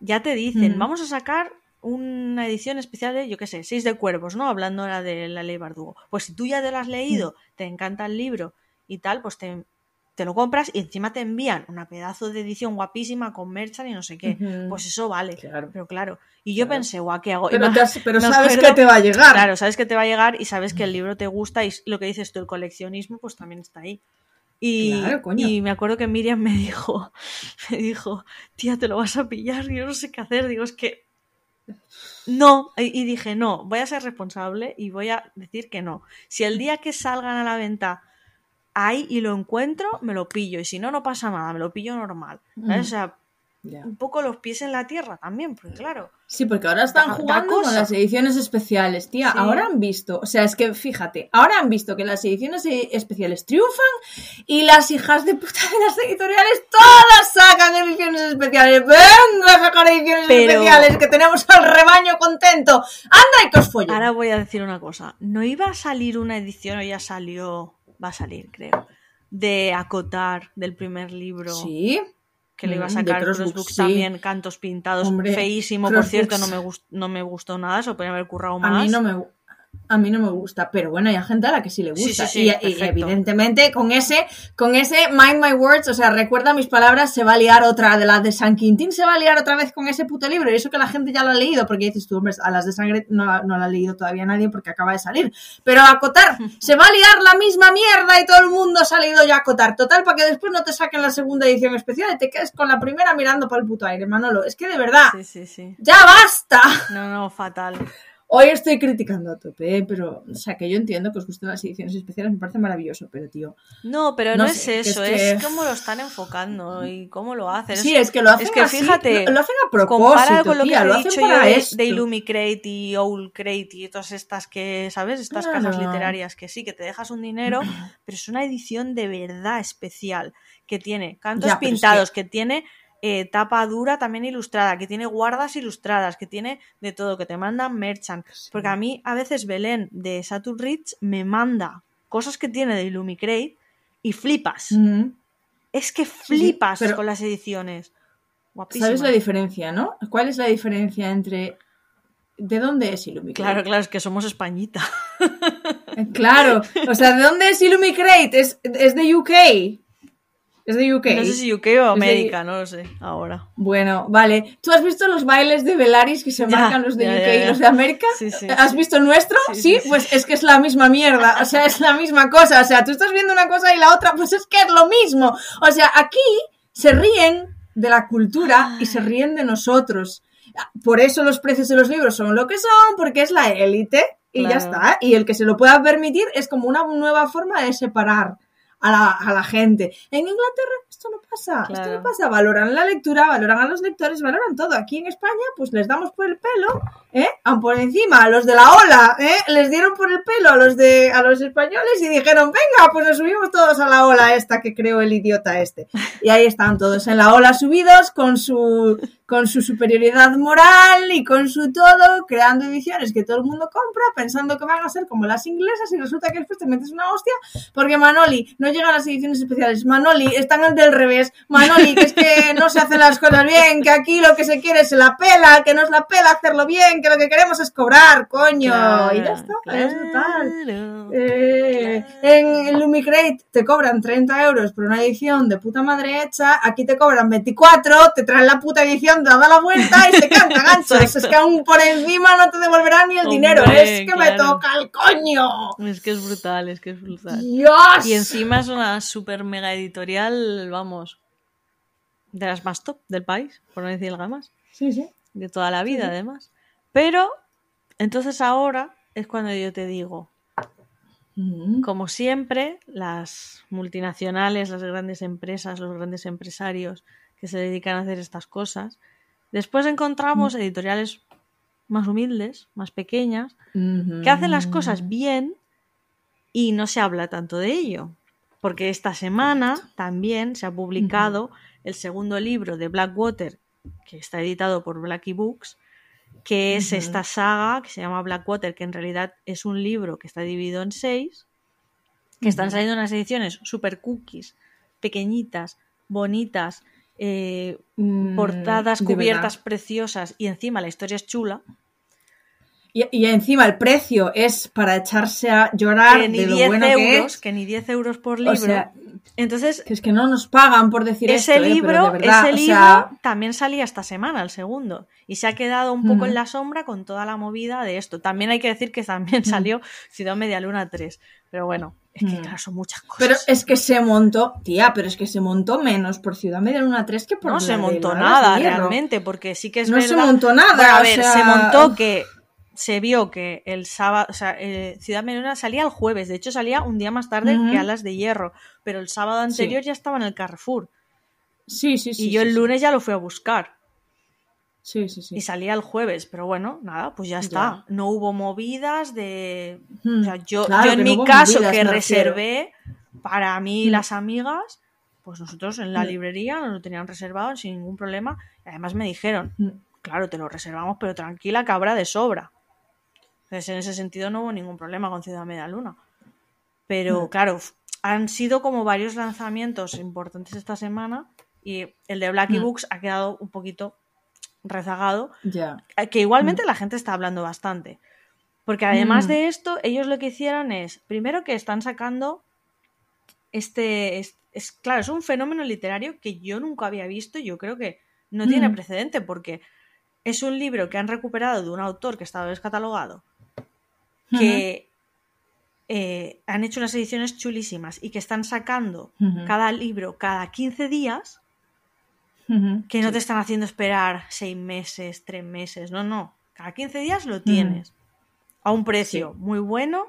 ya te dicen, Mm. vamos a sacar una edición especial de, yo qué sé, Seis de Cuervos, ¿no? Hablando ahora de la ley Bardugo. Pues si tú ya te lo has leído, te encanta el libro y tal, pues te, te lo compras y encima te envían una pedazo de edición guapísima con merchan y no sé qué. Pues eso vale. Claro. Pero claro, y yo Claro. pensé, guau, ¿qué hago? Pero, has- pero sabes acuerdo- que te va a llegar. Claro, sabes que te va a llegar y sabes que el libro te gusta y lo que dices tú, el coleccionismo, pues también está ahí. Y, Claro, coño. y me acuerdo que Miriam me dijo, me dijo, tía, te lo vas a pillar, yo no sé qué hacer. Digo, es que no. Y, dije, no, voy a ser responsable y voy a decir que no. Si el día que salgan a la venta hay y lo encuentro, me lo pillo. Y si no, no pasa nada, me lo pillo normal. ¿sabes? O sea, Ya. un poco los pies en la tierra también, porque claro. Sí, porque ahora están Da- da jugando con las ediciones especiales, tía. Sí. Ahora han visto, o sea, es que fíjate, ahora han visto que las ediciones e- especiales triunfan y las hijas de puta de las editoriales todas sacan ediciones especiales. Venga a sacar ediciones Pero- especiales, que tenemos al rebaño contento. Anda y que os follen. Ahora voy a decir una cosa. No iba a salir una edición, o ya salió, va a salir, creo, de Acotar, del primer libro. Sí. Que le iba a Mm, sacar Crossbooks sí. también, cantos pintados, Hombre, feísimo, por cierto, no me, gust- no me gustó nada, se lo podría haber currado A más. mí no me a mí no me gusta, pero bueno, hay gente a la que sí le Sí, gusta. sí, sí, y, y perfecto. evidentemente con ese, con ese mind my words, o sea, recuerda mis palabras, se va a liar otra de las de San Quintín, se va a liar otra vez con ese puto libro. Y eso que la gente ya lo ha leído, porque dices tú, hombre, a las de sangre no, no la ha leído todavía nadie porque acaba de salir. Pero a acotar, se va a liar la misma mierda y todo el mundo se ha leído ya a acotar. Total, para que después no te saquen la segunda edición especial y te quedes con la primera mirando para el puto aire, Manolo. Es que de verdad, Sí, sí, sí. ya basta. No, no, fatal. Hoy estoy criticando a tope, ¿eh? pero, o sea, que yo entiendo que os gusten las ediciones especiales, me parece maravilloso, pero tío. No, pero no, No es sé, que es eso, que- es cómo lo están enfocando y cómo lo hacen. Sí, es que lo hacen es que así, fíjate, lo, lo hacen a Compara propósito, con lo que tía, lo he dicho yo para de, esto. de Illumicrate y Owlcrate y todas estas que, ¿sabes? Estas casas Claro. literarias que sí, que te dejas un dinero, pero es una edición de verdad especial, que tiene cantos Ya, pero es pintados, que... tiene eh, tapa dura también ilustrada, que tiene guardas ilustradas, que tiene de todo, que te mandan merchant. Porque a mí a veces Belén de Saturn Rich me manda cosas que tiene de Illumicrate y flipas. Es que flipas pero- con las ediciones. Guapísimas. ¿Sabes la diferencia, no? ¿Cuál es la diferencia entre... ¿De dónde es Illumicrate? Claro, claro, es que somos Españita. Eh, Claro, o sea, ¿de dónde es Illumicrate? Es, es de UK. Es de UK. No sé si UK o de- América, no lo sé, ahora. Bueno, vale. ¿Tú has visto los bailes de Velaris que se Ya, marcan los de ya, UK ya, y los de América? Sí, sí, ¿Has sí. visto el nuestro? Sí, pues es que es la misma mierda. O sea, es la misma cosa. O sea, tú estás viendo una cosa y la otra, pues es que es lo mismo. O sea, aquí se ríen de la cultura y se ríen de nosotros. Por eso los precios de los libros son lo que son, porque es la élite y ya está. Y el que se lo pueda permitir es como una nueva forma de separar a la, a la gente. En Inglaterra esto no pasa, esto no pasa. Valoran la lectura, valoran a los lectores, valoran todo. Aquí en España, pues les damos por el pelo, ¿eh? A por encima, a los de la ola, ¿eh? Les dieron por el pelo a los de a los españoles y dijeron, venga, pues nos subimos todos a la ola esta que creó el idiota este. Y ahí están todos en la ola subidos con su con su superioridad moral y con su todo, creando ediciones que todo el mundo compra, pensando que van a ser como las inglesas y resulta que después te metes una hostia porque Manoli no llegan las ediciones especiales. Manoli están del revés. Manoli, que es que no se hacen las cosas bien, que aquí lo que se quiere es la pela, que no es la pela hacerlo bien, que lo que queremos es cobrar, coño. y ya está, es total. Eh, en Lumicrate te cobran 30 euros por una edición de puta madre hecha, aquí te cobran 24, te traen la puta edición, te da la vuelta y se canta ganchos. Es que aún por encima no te devolverán ni el Hombre, dinero, es que me toca el coño. Es que es brutal, es que es brutal. Dios. Y encima es una super mega editorial, vamos, de las más top del país, por no decir algo más. Sí, sí. de toda la vida, además. Pero, entonces ahora es cuando yo te digo, Mm. como siempre, las multinacionales, las grandes empresas, los grandes empresarios que se dedican a hacer estas cosas, después encontramos editoriales más humildes, más pequeñas, que hacen las cosas bien y no se habla tanto de ello. Porque esta semana también se ha publicado el segundo libro de Blackwater, que está editado por Blackie Books, que es esta saga que se llama Blackwater, que en realidad es un libro que está dividido en seis, que están saliendo unas ediciones super cookies, pequeñitas, bonitas, eh, Mm, portadas cubiertas preciosas y encima la historia es chula. Y, y encima el precio es para echarse a llorar que ni de lo 10 bueno que euros, es. que ni 10 euros por libro. O sea, Entonces, que es que no nos pagan por decir ese esto, ¿eh? Libro, verdad, ese libro sea, también salía esta semana, el segundo, y se ha quedado un poco en la sombra con toda la movida de esto. También hay que decir que también salió Ciudad Media Luna 3, pero bueno, es que Ujú. claro, son muchas cosas. Pero es que se montó, tía, pero es que se montó menos por Ciudad Media Luna 3 que por no se montó nada realmente, porque sí que es No verdad. se montó nada. Bueno, a o ver, sea, se montó que se vio que el sábado, o sea, eh, Ciudad Luna salía el jueves, de hecho salía un día más tarde Ujú. que Alas de Hierro, pero el sábado anterior Sí. ya estaba en el Carrefour. Sí, sí, sí. y yo sí, el sí. lunes ya lo fui a buscar. Sí, sí, sí. Y salía el jueves, pero bueno, nada, pues ya está. No hubo movidas de... Hmm. O sea, yo, Claro, yo en no mi caso movidas, que reservé para mí y Hmm. las amigas, pues nosotros en la Hmm. librería nos lo tenían reservado sin ningún problema. Y además me dijeron, claro, te lo reservamos, pero tranquila que habrá de sobra. Entonces en ese sentido no hubo ningún problema con Ciudad Media Luna. Pero Mm. claro, han sido como varios lanzamientos importantes esta semana y el de Blacky Mm. Books ha quedado un poquito rezagado Ya. eh, que igualmente la gente está hablando bastante. Porque además Mm. de esto, ellos lo que hicieron es, primero que están sacando este, es, es- claro, es un fenómeno literario que yo nunca había visto y yo creo que no tiene Mm. precedente porque es un libro que han recuperado de un autor que estaba descatalogado, que eh, han hecho unas ediciones chulísimas y que están sacando cada libro cada 15 días que no Sí. te están haciendo esperar seis meses, tres meses, no, no. Cada 15 días lo tienes. A un precio muy bueno,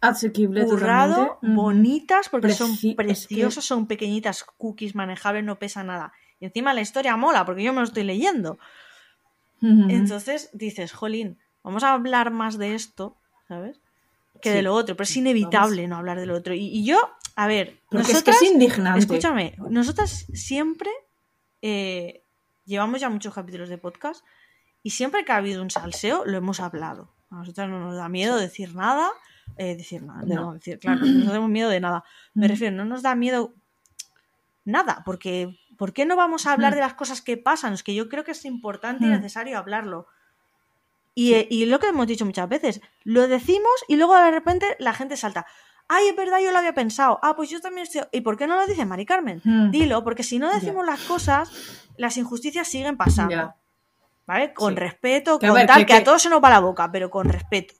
Asequible currado, bonitas, porque Preci- son es que- preciosas, son pequeñitas, cookies manejables, no pesa nada. Y encima la historia mola, porque yo me lo estoy leyendo. Entonces dices, jolín, vamos a hablar más de esto, ¿sabes? Que Sí. de lo otro, pero es inevitable no hablar de lo otro. Y, y yo, a ver, Porque nosotras, es que es indignante. escúchame, nosotras siempre eh, llevamos ya muchos capítulos de podcast y siempre que ha habido un salseo lo hemos hablado. A nosotras no nos da miedo decir nada, eh, decir nada, No. no decir, claro, no tenemos miedo de nada. Me refiero, no nos da miedo nada, porque ¿por qué no vamos a hablar de las cosas que pasan? Es que yo creo que es importante y necesario hablarlo. Y, eh, y lo que hemos dicho muchas veces, lo decimos y luego de repente la gente salta. Ay, es verdad, yo lo había pensado. Ah, pues yo también estoy. ¿Y por qué no lo dice Mari Carmen? Mm. Dilo, porque si no decimos las cosas, las injusticias siguen pasando. ¿Vale? Con Sí. respeto, Que a con ver, tal, que- que, a todos se nos va la boca, pero con respeto.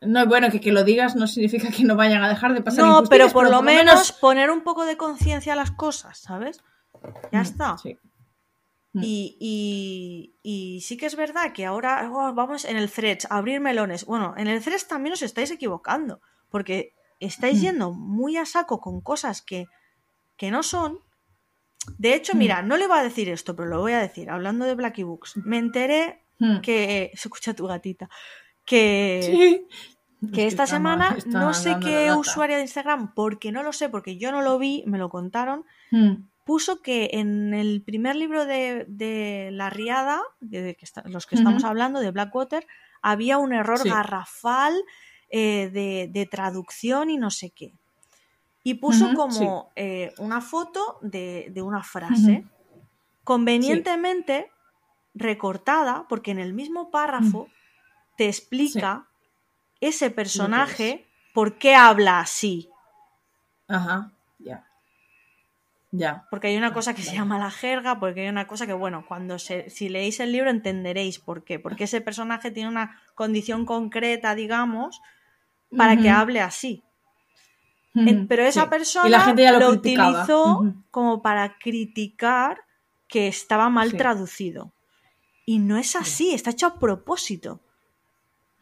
No, bueno, que, que lo digas no significa que no vayan a dejar de pasar No, pero por lo menos poner un poco de conciencia a las cosas, ¿sabes? Ya Mm, está. sí. Mm. Y, y- y sí que es verdad que ahora oh, vamos en el Threads a abrir melones. Bueno, en el Threads también os estáis equivocando, porque estáis Mm. yendo muy a saco con cosas que, que no son. De hecho, Mm. mira, no le voy a decir esto, pero lo voy a decir, hablando de Blacky Books. Me enteré que. Se escucha tu gatita. Que, Sí. que Es esta está semana está no sé qué usuaria de Instagram, porque no lo sé, porque yo no lo vi, me lo contaron. Puso que en el primer libro de, de La Riada, de que está- los que estamos hablando, de Blackwater, había un error Sí. garrafal eh, de, de traducción y no sé qué. Y puso como eh, una foto de, de una frase convenientemente recortada, porque en el mismo párrafo te explica ese personaje por qué habla así. Ajá, ya. Porque hay una cosa que se llama la jerga, porque hay una cosa que, bueno, cuando se, si leéis el libro entenderéis por qué. Porque ese personaje tiene una condición concreta, digamos, para que hable así. Pero esa sí. persona Y la gente ya lo, utilizó como para criticar que estaba mal Sí. traducido. Y no es así, está hecho a propósito.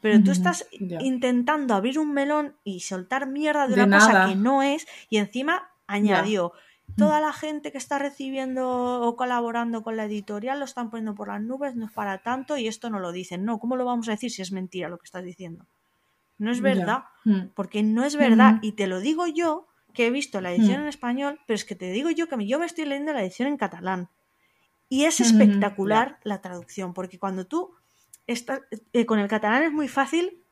Pero tú estás intentando abrir un melón y soltar mierda de, De una cosa que no es, y encima añadió, toda la gente que está recibiendo o colaborando con la editorial lo están poniendo por las nubes, no es para tanto y esto no lo dicen. No, ¿cómo lo vamos a decir si es mentira lo que estás diciendo? No es verdad, Mm. porque no es verdad. Ujú. Y te lo digo yo, que he visto la edición Mm. en español, pero es que te digo yo que me- yo me estoy leyendo la edición en catalán. Y es espectacular la traducción, porque cuando tú estás eh, con el catalán es muy fácil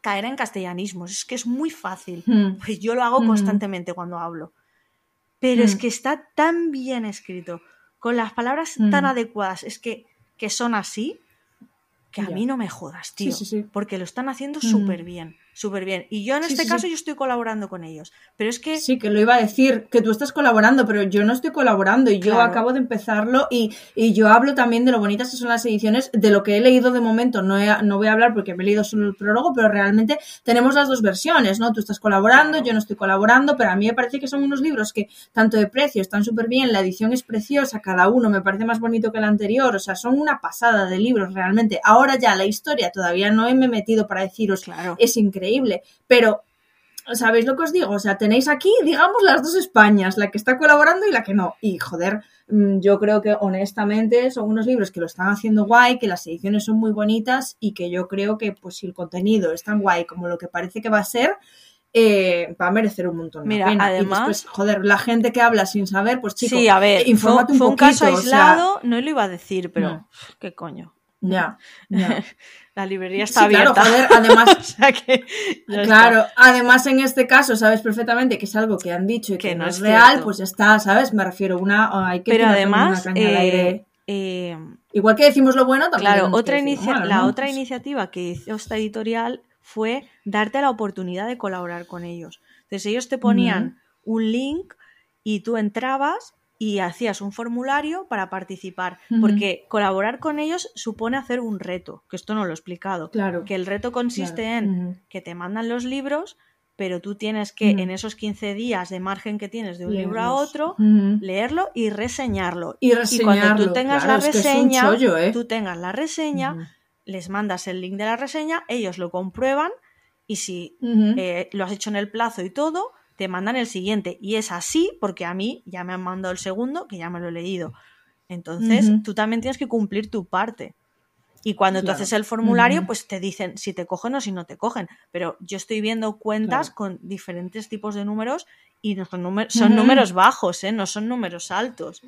caer en castellanismos, es que es muy fácil. Mm. Pues yo lo hago constantemente cuando hablo. Pero es Mm. que está tan bien escrito, con las palabras Mm. tan adecuadas, es que, que son así, que a Ya. mí no me jodas, Sí, tío. sí, sí. Porque lo están haciendo Mm. súper bien, súper bien. Y yo en Sí, este sí, caso sí. yo estoy colaborando con ellos. Pero es que Sí, que lo iba a decir, que tú estás colaborando, pero yo no estoy colaborando y yo Claro. acabo de empezarlo y, y yo hablo también de lo bonitas que son las ediciones, de lo que he leído de momento, no, he- no voy a hablar porque me he leído solo el prólogo, pero realmente tenemos las dos versiones, ¿no? Tú estás colaborando, Claro. yo no estoy colaborando, pero a mí me parece que son unos libros que tanto de precio están súper bien, la edición es preciosa, cada uno me parece más bonito que el anterior, o sea, son una pasada de libros realmente. Ahora ya la historia todavía no me he metido para deciros Claro. es increíble, pero ¿sabéis lo que os digo? O sea, tenéis aquí, digamos, las dos Españas, la que está colaborando y la que no. Y joder, mm, yo creo que honestamente son unos libros que lo están haciendo guay, que las ediciones son muy bonitas y que yo creo que pues si el contenido es tan guay como lo que parece que va a ser, eh, va a merecer un montón de Mira, pena. además- y después, joder, la gente que habla sin saber, pues chico, sí, a ver, infórmate fue, un fue un poquito, caso o sea, aislado, no lo iba a decir, pero No. qué coño. ya, ya. La librería está Sí, claro, abierta. joder, además, o sea que ya está. Claro, además en este caso sabes perfectamente que es algo que han dicho y que, Que no, no es es real, pues ya está, ¿sabes? Me refiero una hay que Pero además, una caña al eh, aire. eh, Igual que decimos lo bueno, también Claro, otra inicia- malo, la ¿no? otra iniciativa que hizo esta editorial fue darte la oportunidad de colaborar con ellos. Entonces ellos te ponían un link y tú entrabas y hacías un formulario para participar, porque colaborar con ellos supone hacer un reto, que esto no lo he explicado, Claro. que el reto consiste Claro. en que te mandan los libros, pero tú tienes que en esos 15 días de margen que tienes de un libro a otro, leerlo y reseñarlo. Y cuando tú reseñarlo, tengas claro, la es que reseña, chollo, ¿eh? tú tengas la reseña, les mandas el link de la reseña, ellos lo comprueban y si eh, lo has hecho en el plazo y todo, te mandan el siguiente. Y es así porque a mí ya me han mandado el segundo, que ya me lo he leído. Entonces, tú también tienes que cumplir tu parte. Y cuando tú Claro. haces el formulario, pues te dicen si te cogen o si no te cogen. Pero yo estoy viendo cuentas Claro. con diferentes tipos de números y son, números, son Ujú. números bajos, ¿eh? no son números altos.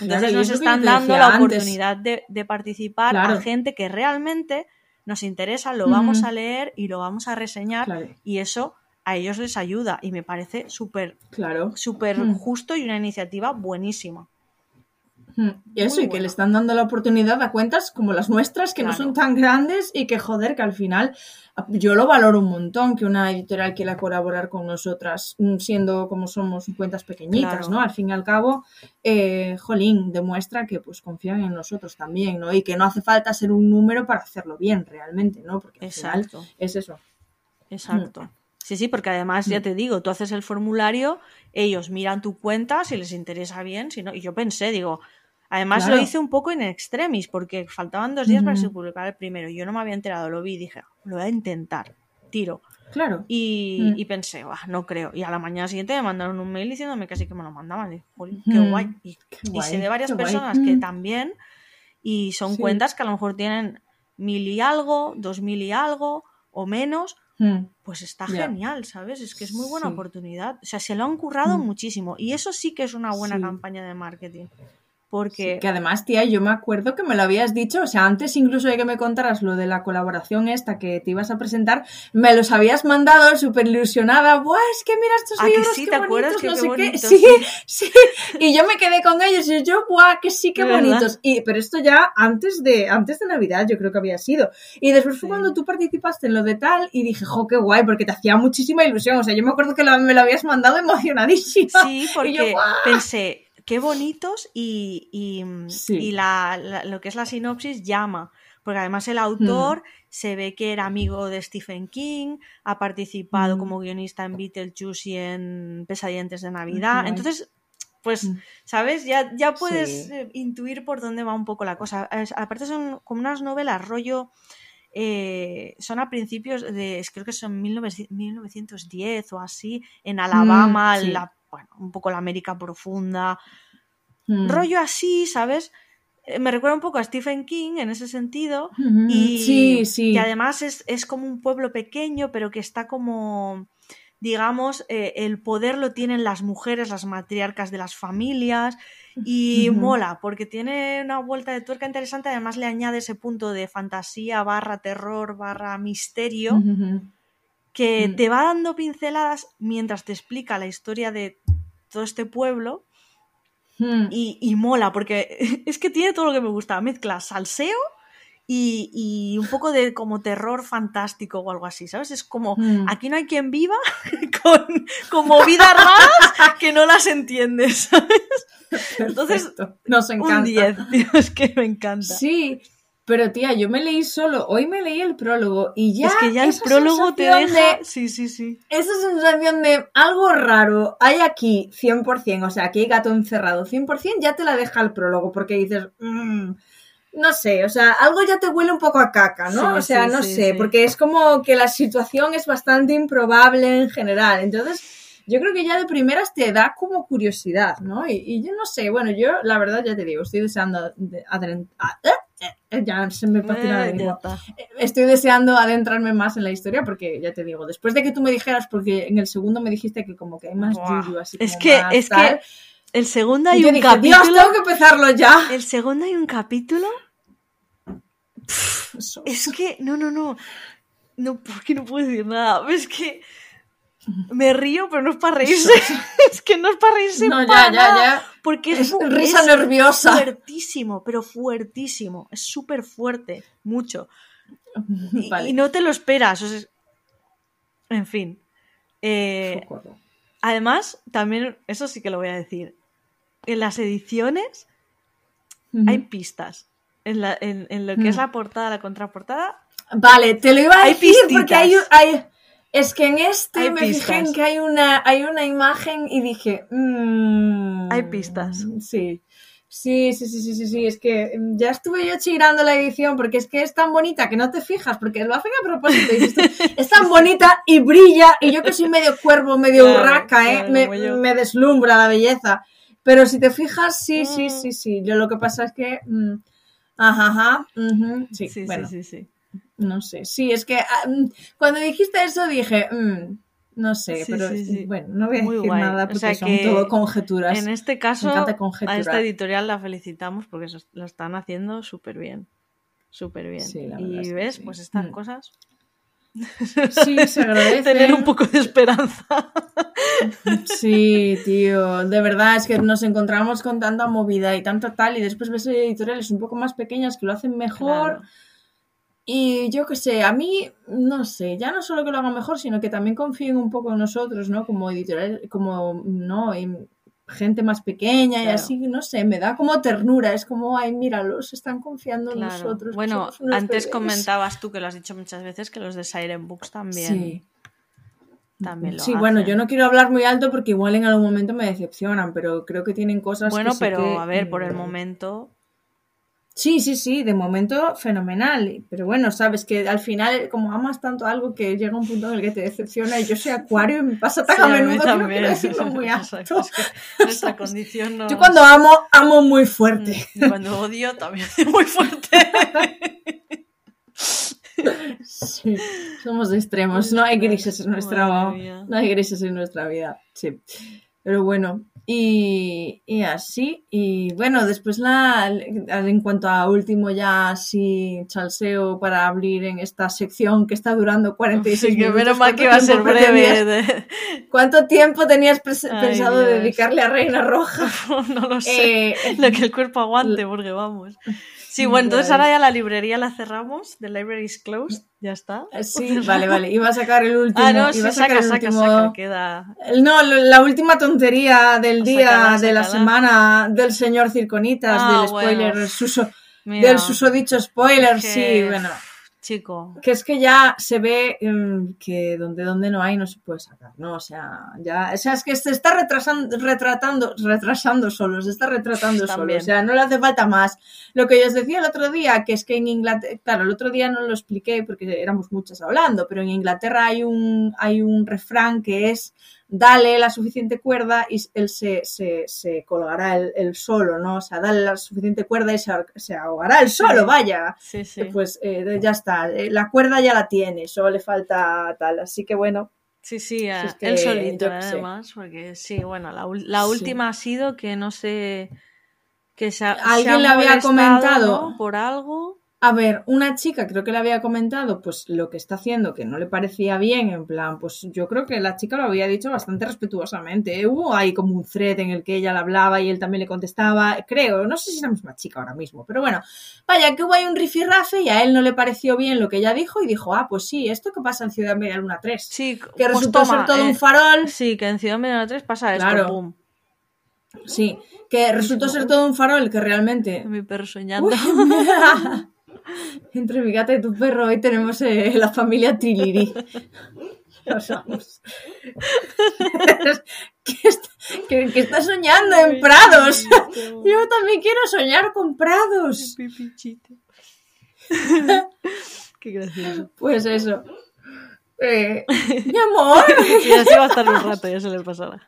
Entonces nos están dando la antes. oportunidad de, de participar a gente que realmente nos interesa, lo vamos a leer y lo vamos a reseñar y eso a ellos les ayuda y me parece súper claro. súper Mm. justo y una iniciativa buenísima. Mm, Y eso, Muy y que le están dando la oportunidad a cuentas como las nuestras, que no son tan grandes y que, joder, que al final yo lo valoro un montón que una editorial quiera colaborar con nosotras, mm, siendo como somos cuentas pequeñitas, Claro. ¿no? Al fin y al cabo, eh, Jolín demuestra que pues confían en nosotros también, ¿no? Y que no hace falta ser un número para hacerlo bien realmente, ¿no? Porque al final Exacto, es eso. exacto. Sí, sí, porque además, ya Mm. te digo, tú haces el formulario, ellos miran tu cuenta si les interesa bien, si no, y yo pensé, digo, además Claro. lo hice un poco en extremis, porque faltaban dos días para que se publicara el primero, yo no me había enterado, lo vi y dije, lo voy a intentar, tiro. Claro. Y, Mm. y pensé, "Buah, no creo. Y a la mañana siguiente me mandaron un mail diciéndome que sí que me lo mandaban. Y dije, "Jolín, qué Mm. guay. Y, Qué y sé de varias personas que Mm. también, y son Sí. cuentas que a lo mejor tienen mil y algo, dos mil y algo, o menos, Mm. pues está genial, ¿sabes? Es que es muy buena Sí. oportunidad. O sea, se lo han currado Mm. muchísimo. Y eso sí que es una buena Sí. campaña de marketing. Porque Que además, tía, yo me acuerdo que me lo habías dicho, o sea, antes incluso de que me contaras lo de la colaboración esta que te ibas a presentar, me los habías mandado súper ilusionada. Buah, es que mira estos ¿A que libros, sí? qué ¿Te bonitos, Que no qué sé qué. bonitos, Sí, sí. Y yo me quedé con ellos y yo, buah, que sí, qué bonitos. Y, pero esto ya antes de, antes de Navidad, yo creo que había sido. Y después fue cuando tú participaste en lo de tal y dije, jo, qué guay, porque te hacía muchísima ilusión. O sea, yo me acuerdo que lo- me lo habías mandado emocionadísima. Sí, yo, porque ¡guau! pensé, qué bonitos y, y, Sí. y la, la- lo que es la sinopsis llama. Porque además el autor Mm. se ve que era amigo de Stephen King, ha participado Mm. como guionista en Beetlejuice y en Pesadillas de Navidad. Entonces, pues, Mm. ¿sabes? Ya, ya puedes Sí. eh, intuir por dónde va un poco la cosa. Es- aparte son como unas novelas rollo... eh, son a principios de, creo que son 1900 1910 o así, en Alabama, Mm, sí. la, bueno, un poco la América profunda, Mm. rollo así, ¿sabes? Eh, Me recuerda un poco a Stephen King en ese sentido. Y, sí, sí. además es, es como un pueblo pequeño, pero que está como, digamos, eh, el poder lo tienen las mujeres, las matriarcas de las familias. Y mola, porque tiene una vuelta de tuerca interesante, además le añade ese punto de fantasía barra terror barra misterio. Que Mm. te va dando pinceladas mientras te explica la historia de todo este pueblo Mm. y, y mola, porque es que tiene todo lo que me gusta. Mezcla salseo y, y un poco de como terror fantástico o algo así, ¿sabes? Es como, Mm. aquí no hay quien viva con, con movidas raras que no las entiendes, ¿sabes? Entonces. Nos encanta. Un 10, tío, es que me encanta. Sí, pero tía, yo me leí solo, hoy me leí el prólogo y ya. es que ya el prólogo te deja... de- Sí, sí, sí. esa sensación de algo raro hay aquí 100%, o sea, aquí hay gato encerrado 100%, ya te la deja el prólogo porque dices, "Mm, no sé, o sea, algo ya te huele un poco a caca, ¿no? Sí, o sea, sí, no sí, sé, porque es como que la situación es bastante improbable en general. Entonces, yo creo que ya de primeras te da como curiosidad, ¿no? Y, y yo no sé, bueno, yo la verdad ya te digo, estoy deseando de- adren- a- eh, eh, ya se me patina la Eh, ya lengua. está. Estoy deseando adentrarme más en la historia porque ya te digo, después de que tú me dijeras, porque en el segundo me dijiste que como que hay más yuyu, así Es como que, más es tal, que el segundo hay un dije, capítulo. Dios, tengo que empezarlo ya. El segundo hay un capítulo. Es que, no, no, no. No, porque no puedo decir nada. Es que me río, pero no es para reírse. es que no es para reírse. No, ya, para ya, nada, ya. Porque es, Es risa es nerviosa. fuertísimo, pero fuertísimo. Es súper fuerte, mucho. Y, Vale. y no te lo esperas. o sea, En fin. Eh, además, también, eso sí que lo voy a decir. En las ediciones hay pistas. En, la- en- en lo que es Mm. la portada, la contraportada, Vale, te lo iba a Hay decir porque hay, hay- es que en este Hay me fijé en que hay una, hay una imagen y dije, mm, Hay pistas. Sí. Sí, sí, sí, sí, sí, sí, es que mm, ya estuve yo chirando la edición porque es que es tan bonita que no te fijas porque lo hacen a propósito. y es tan bonita y brilla y yo que soy medio cuervo, medio Claro, urraca, ¿eh? claro, me, me deslumbra la belleza. Pero si te fijas, sí, sí, Mm. sí, sí. Yo lo que pasa es que... mm, ajá, ajá, ujú, sí, Sí, bueno. sí, sí, sí. No sé, sí, es que ah, mm, cuando dijiste eso dije, mm, no sé, Sí, pero sí, sí. bueno, no voy a Muy decir guay. nada O porque sea son que todo conjeturas. En este caso, a esta editorial la felicitamos porque lo están haciendo súper bien. Súper bien. La y ves, pues estas Mm. cosas. Sí, se agradece. Tener un poco de esperanza. Sí, tío, de verdad es que nos encontramos con tanta movida y tanto tal y después ves editoriales un poco más pequeñas que lo hacen mejor Claro. Y yo qué sé, a mí, no sé, ya no solo que lo hagan mejor, sino que también confíen un poco en nosotros, ¿no? Como editorial, como, no, en gente más pequeña y así, no sé, me da como ternura, es como, ay, míralos, están confiando en nosotros. Bueno, antes bebés". comentabas tú que lo has dicho muchas veces que los de Siren Books también, Sí. también lo Sí, bueno, yo no quiero hablar muy alto porque igual en algún momento me decepcionan, pero creo que tienen cosas que Bueno, sí pero que, a ver, por el mm, momento. Sí, sí, sí, de momento fenomenal. Pero bueno, sabes que al final, como amas tanto algo que llega un punto en el que te decepciona, y yo soy acuario y me pasa tan Sí, a menudo que no decirlo muy alto. es que nuestra condición no. Yo cuando amo, amo muy fuerte. Y cuando odio también muy fuerte. Sí, somos extremos. No hay grises en nuestra no hay grises en nuestra vida. Sí. Pero bueno, y, y así. Y bueno, después la en cuanto a último ya así salseo para abrir en esta sección que está durando 46 Sí, que minutos. menos mal ¿cuánto que iba a ser breve. ¿Cuánto tiempo tenías Ay, pensado Dios. dedicarle a Reina Roja? no lo sé. Eh, Lo que el cuerpo aguante, porque vamos. Sí, bueno, entonces ahora ya la librería la cerramos. The library is closed. Ya está. sí, vale, vale. Iba a sacar el último. Ah, no, iba sí, a sacar saca, el saca, último- saca. Queda. No, la última tontería del día, de la semana, del señor Circonitas, Ah, del spoiler, bueno. suso- Mira, del susodicho spoiler, que- sí, bueno. Chico. Que es que ya se ve mm, que donde, donde no hay no se puede sacar, ¿no? O sea, ya, o sea, es que se está retrasando, retratando, retrasando solo, se está retratando solo, o sea, no le hace falta más. Lo que yo os decía el otro día, que es que en Inglaterra, claro, el otro día no lo expliqué porque éramos muchas hablando, pero en Inglaterra hay un, hay un refrán que es dale la suficiente cuerda y él se, se, se colgará el, el solo, ¿no? O sea, dale la suficiente cuerda y se, ahogará el solo, Sí. vaya. Sí, sí. Pues eh, ya está, eh, la cuerda ya la tiene, solo le falta tal. Así que bueno, Sí, sí, a- es que él solito, además, porque sí, bueno, la, la última ha sido que no sé, que se, Alguien le había comentado. ¿no? por algo. A ver, una chica creo que le había comentado pues lo que está haciendo que no le parecía bien, en plan, pues yo creo que la chica lo había dicho bastante respetuosamente. ¿eh? Hubo ahí como un thread en el que ella le hablaba y él también le contestaba, creo, no sé si es la misma chica ahora mismo, pero bueno, vaya que hubo ahí un rifirrafe y a él no le pareció bien lo que ella dijo y dijo, ah, pues sí, esto que pasa en Ciudad Media Luna 3. Sí, que pues resultó toma, ser todo eh, un farol. Sí, que en Ciudad Media 3 pasa esto, Claro. pum. Sí, que resultó ser todo un farol que realmente Mi perro soñando. Uy, Entre mi gata y tu perro hoy tenemos eh, la familia Triliri. Nos vamos. que, está, que- que está soñando en prados. Yo también quiero soñar con prados. Pipichito. Qué gracioso. Pues eso. Eh, mi amor. Y así va a estar un rato, ya se le pasará.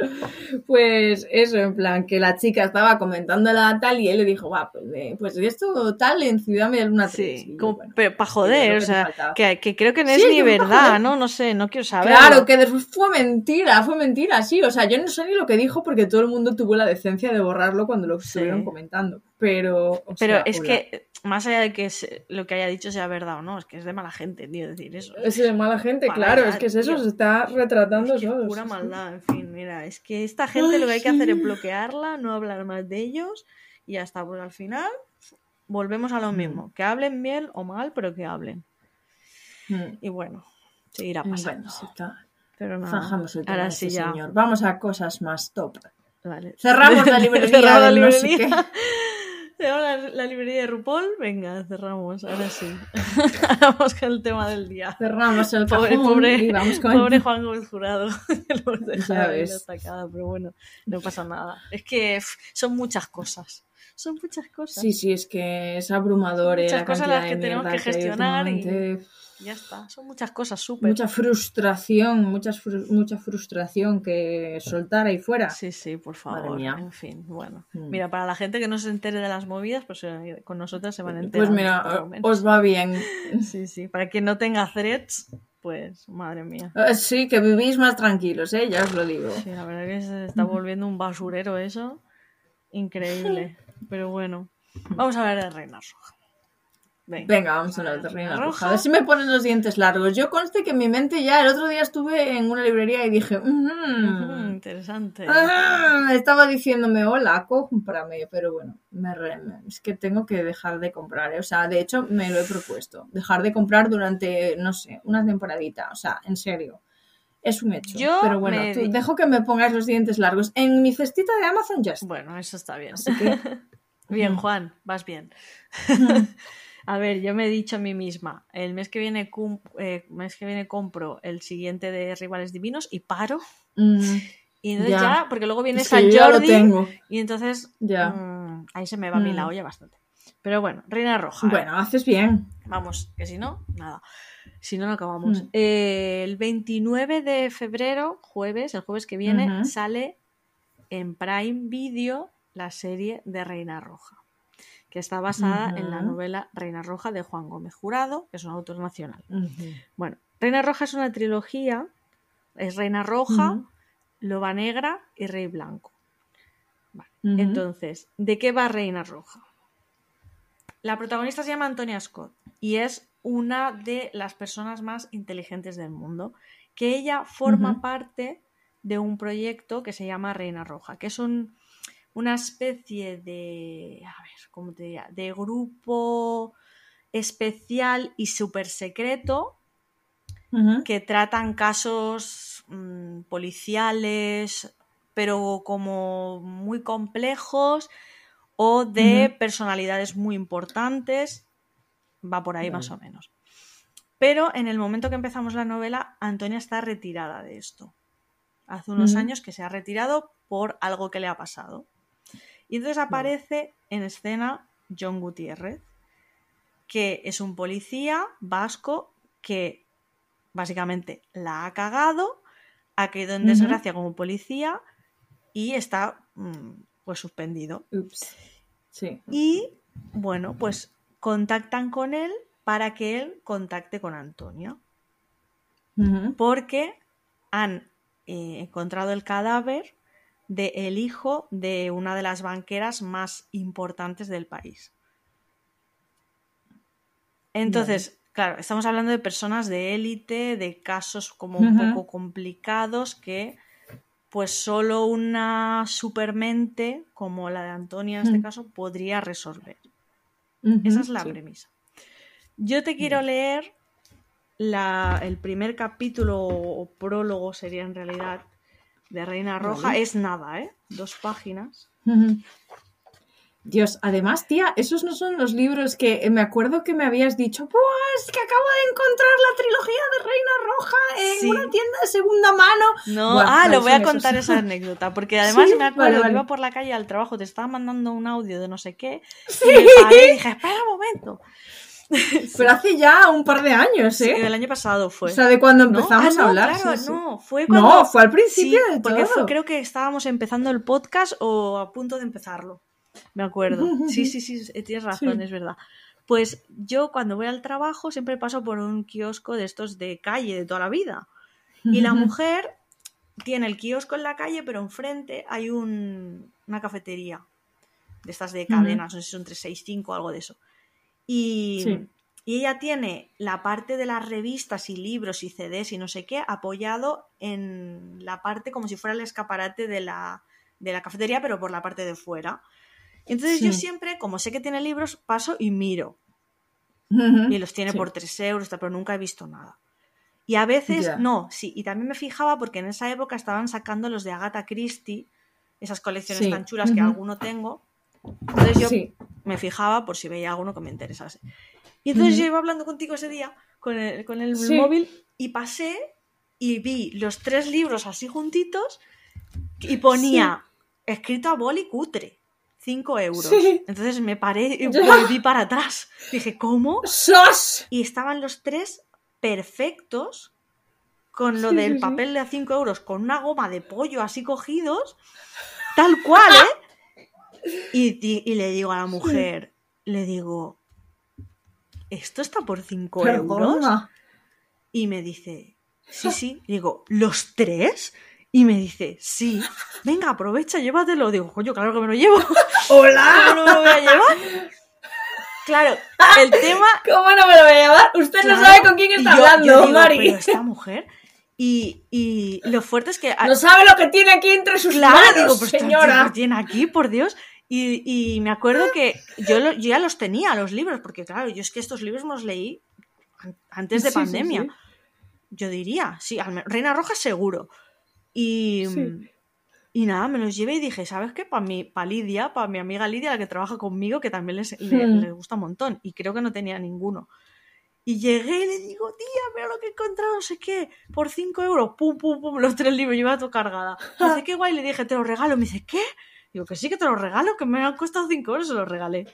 Pues eso, en plan, que la chica estaba comentándola tal y él le dijo, va, pues, eh, pues esto tal en Ciudad Media Luna 3. Y Sí, como, bueno, pero para joder, o sea, que, que creo que no es Sí, ni verdad. ¿no? No sé, no quiero saber. Claro, que después fue mentira, fue mentira, sí. O sea, yo no sé ni lo que dijo porque todo el mundo tuvo la decencia de borrarlo cuando lo estuvieron comentando. Pero. o Pero sea, es hola. que, más allá de que lo que haya dicho sea verdad o no, es que es de mala gente, tío, decir eso. Es de mala gente, Maldad, claro, es que es eso, tío. se está retratando solo. Pura sí, sí. maldad, en fin, mira, es que esta gente lo que hay que hacer es bloquearla, no hablar más de ellos y ya está, pues al final volvemos a lo Mm. mismo, que hablen bien o mal, pero que hablen. Mm. Y bueno, seguirá pasando. Bueno, sí, está. pero nada, Zanjamos el tema ahora sí este ya. señor. Vamos a cosas más top. Vale. Cerramos la librería Cerramos la no sé. La, la librería de RuPaul. Venga, cerramos. Ahora sí. Vamos con el tema del día. Cerramos el Pobre, cajón pobre, y vamos con pobre Juan Gómez Jurado. Lo pero bueno, no pasa nada. Es que son muchas cosas. Son muchas cosas. Sí, sí, es que es abrumador. eh, Muchas la cosas las que tenemos que gestionar y-. Ya está. Son muchas cosas súper. Mucha frustración, muchas fru- mucha frustración que soltar ahí fuera. Sí, sí, por Madre favor. mía. En fin, bueno. Mm. Mira, para la gente que no se entere de las movidas, pues eh, con nosotras se van a enterar. Pues mira, os va bien. Sí, sí. Para quien no tenga threads, pues madre mía. Eh, Sí, que vivís más tranquilos, ¿eh? Ya os lo digo. Sí, la verdad que se está volviendo un basurero eso. Increíble. Pero bueno. Vamos a hablar de Reina Roja. Venga. Venga, vamos a hablar de Reina Roja. Roja. A ver si me ponen los dientes largos. Yo conste que en mi mente ya el otro día estuve en una librería y dije, Ujú, "Mm, interesante. ah", estaba diciéndome, hola, cómprame, pero bueno, me re- es que tengo que dejar de comprar. ¿eh? O sea, de hecho, me lo he propuesto. Dejar de comprar durante, no sé, una temporadita. O sea, en serio. Es un hecho. Yo pero bueno, me tú- dejo que me pongas los dientes largos. En mi cestita de Amazon ya está. Bueno, eso está bien. Así que, Bien, Ujú. Juan, vas bien. A ver, yo me he dicho a mí misma, el mes que viene cum- eh, mes que viene compro el siguiente de Rivales Divinos y paro. mm, Y entonces Ya. ya, porque luego viene que San Jordi tengo. y entonces Ya. mm, ahí se me va a mí la Mm. olla bastante. Pero bueno, Reina Roja. ¿eh? Bueno, haces bien. Vamos, que si no, nada. Si no, no acabamos. Mm. Eh, el 29 de febrero, jueves, el jueves que viene, sale en Prime Video la serie de Reina Roja, que está basada en la novela Reina Roja de Juan Gómez Jurado, que es un autor nacional. Bueno, Reina Roja es una trilogía, es Reina Roja. Loba Negra y Rey Blanco. Vale. Entonces, ¿de qué va Reina Roja? La protagonista se llama Antonia Scott y es una de las personas más inteligentes del mundo, que ella forma parte de un proyecto que se llama Reina Roja, que es un- una especie de, a ver, ¿cómo te diría? De grupo especial y súper secreto que tratan casos mm, policiales, pero como muy complejos o de personalidades muy importantes. Va por ahí más o menos. Pero en el momento que empezamos la novela, Antonia está retirada de esto. Hace unos años que se ha retirado por algo que le ha pasado. Y entonces aparece en escena John Gutiérrez, que es un policía vasco que básicamente la ha cagado, ha caído en desgracia como policía y está mm, pues suspendido. Ups. Sí. Y bueno, pues contactan con él para que él contacte con Antonia, Ujú. porque han eh, encontrado el cadáver del el hijo de una de las banqueras más importantes del país. Entonces, claro, estamos hablando de personas de élite, de casos como un poco complicados que pues solo una supermente como la de Antonia en este Mm. caso podría resolver. Esa es la Sí. premisa. Yo te quiero leer la- el primer capítulo o prólogo sería en realidad de Reina Roja. Vale. Es nada, ¿eh? Dos páginas. Dios, además, tía, esos no son los libros que eh, me acuerdo que me habías dicho, ¡Buah, es que acabo de encontrar la trilogía de Reina Roja en Sí. una tienda de segunda mano! No, Buah, ah, vale, lo voy a esos. contar esa anécdota, porque además Sí, me acuerdo vale, que iba por la calle al trabajo, te estaba mandando un audio de no sé qué, y me paré y dije, espera un momento. Pero hace ya un par de años, Sí, ¿eh? el año pasado fue. O sea, de cuando ¿No? empezamos Ah, no, a hablar. Claro, sí, sí. no, fue No, cuando... fue al principio Sí, de porque fue- todo. creo que estábamos empezando el podcast o a punto de empezarlo. Me acuerdo. Sí, sí, sí, eh, tienes razón, Sí. es verdad. Pues yo cuando voy al trabajo siempre paso por un kiosco de estos de calle de toda la vida. Y la mujer tiene el kiosco en la calle, pero enfrente hay un- una cafetería de estas de cadenas, no sé si son 365 o algo de eso. Y, Sí. y ella tiene la parte de las revistas y libros y CDs y no sé qué apoyado en la parte como si fuera el escaparate de la, de la cafetería, pero por la parte de fuera. Entonces yo siempre, como sé que tiene libros, paso y miro. Y los tiene Sí. por 3 euros, pero nunca he visto nada. Y a veces, no, sí, y también me fijaba porque en esa época estaban sacando los de Agatha Christie, esas colecciones Sí. tan chulas que alguno tengo. Entonces yo. Me fijaba por si veía alguno que me interesase. Y entonces yo iba hablando contigo ese día con el, con el Sí. móvil y pasé y vi los tres libros así juntitos y ponía escrito a boli cutre. 5 euros. Sí. Entonces me paré y volví para atrás. Dije, ¿cómo? ¡Sos! y estaban los tres perfectos con lo Sí, del papel de 5 euros con una goma de pollo así cogidos, tal cual, ¿eh? Y, y le digo a la mujer, le digo, ¿esto está por 5 euros? Y me dice, sí, sí. Y digo, ¿los tres? Y me dice, sí. Venga, aprovecha, llévatelo. Digo, coño, claro que me lo llevo. ¿Cómo ¡Hola! no me lo voy a llevar? Claro, el tema ¿Cómo no me lo voy a llevar? Usted no sabe con quién está yo- hablando, yo digo, Mari. Pero esta mujer. Y, y lo fuerte es que. No sabe lo que tiene aquí entre sus claro, manos, digo, pues señora. ¿qué tiene aquí, por Dios. Y, y me acuerdo que yo, lo- yo ya los tenía, los libros, porque claro, yo es que estos libros los leí an- antes de Sí, pandemia. sí. Yo diría, sí, Reina Roja seguro. Y, y nada, me los llevé y dije, ¿sabes qué? Para mi, pa Lidia, para mi amiga Lidia, la que trabaja conmigo, que también les, le- Hmm. les gusta un montón. Y creo que no tenía ninguno. Y llegué y le digo, tía, mira lo que he encontrado, no sé qué, por 5 euros, pum, pum, pum, los tres libros, yo iba todo cargada. Me dice, qué guay, le dije, te los regalo. Me dice, ¿qué? Digo, que sí, que te los regalo, que me han costado 5 euros, se los regalé.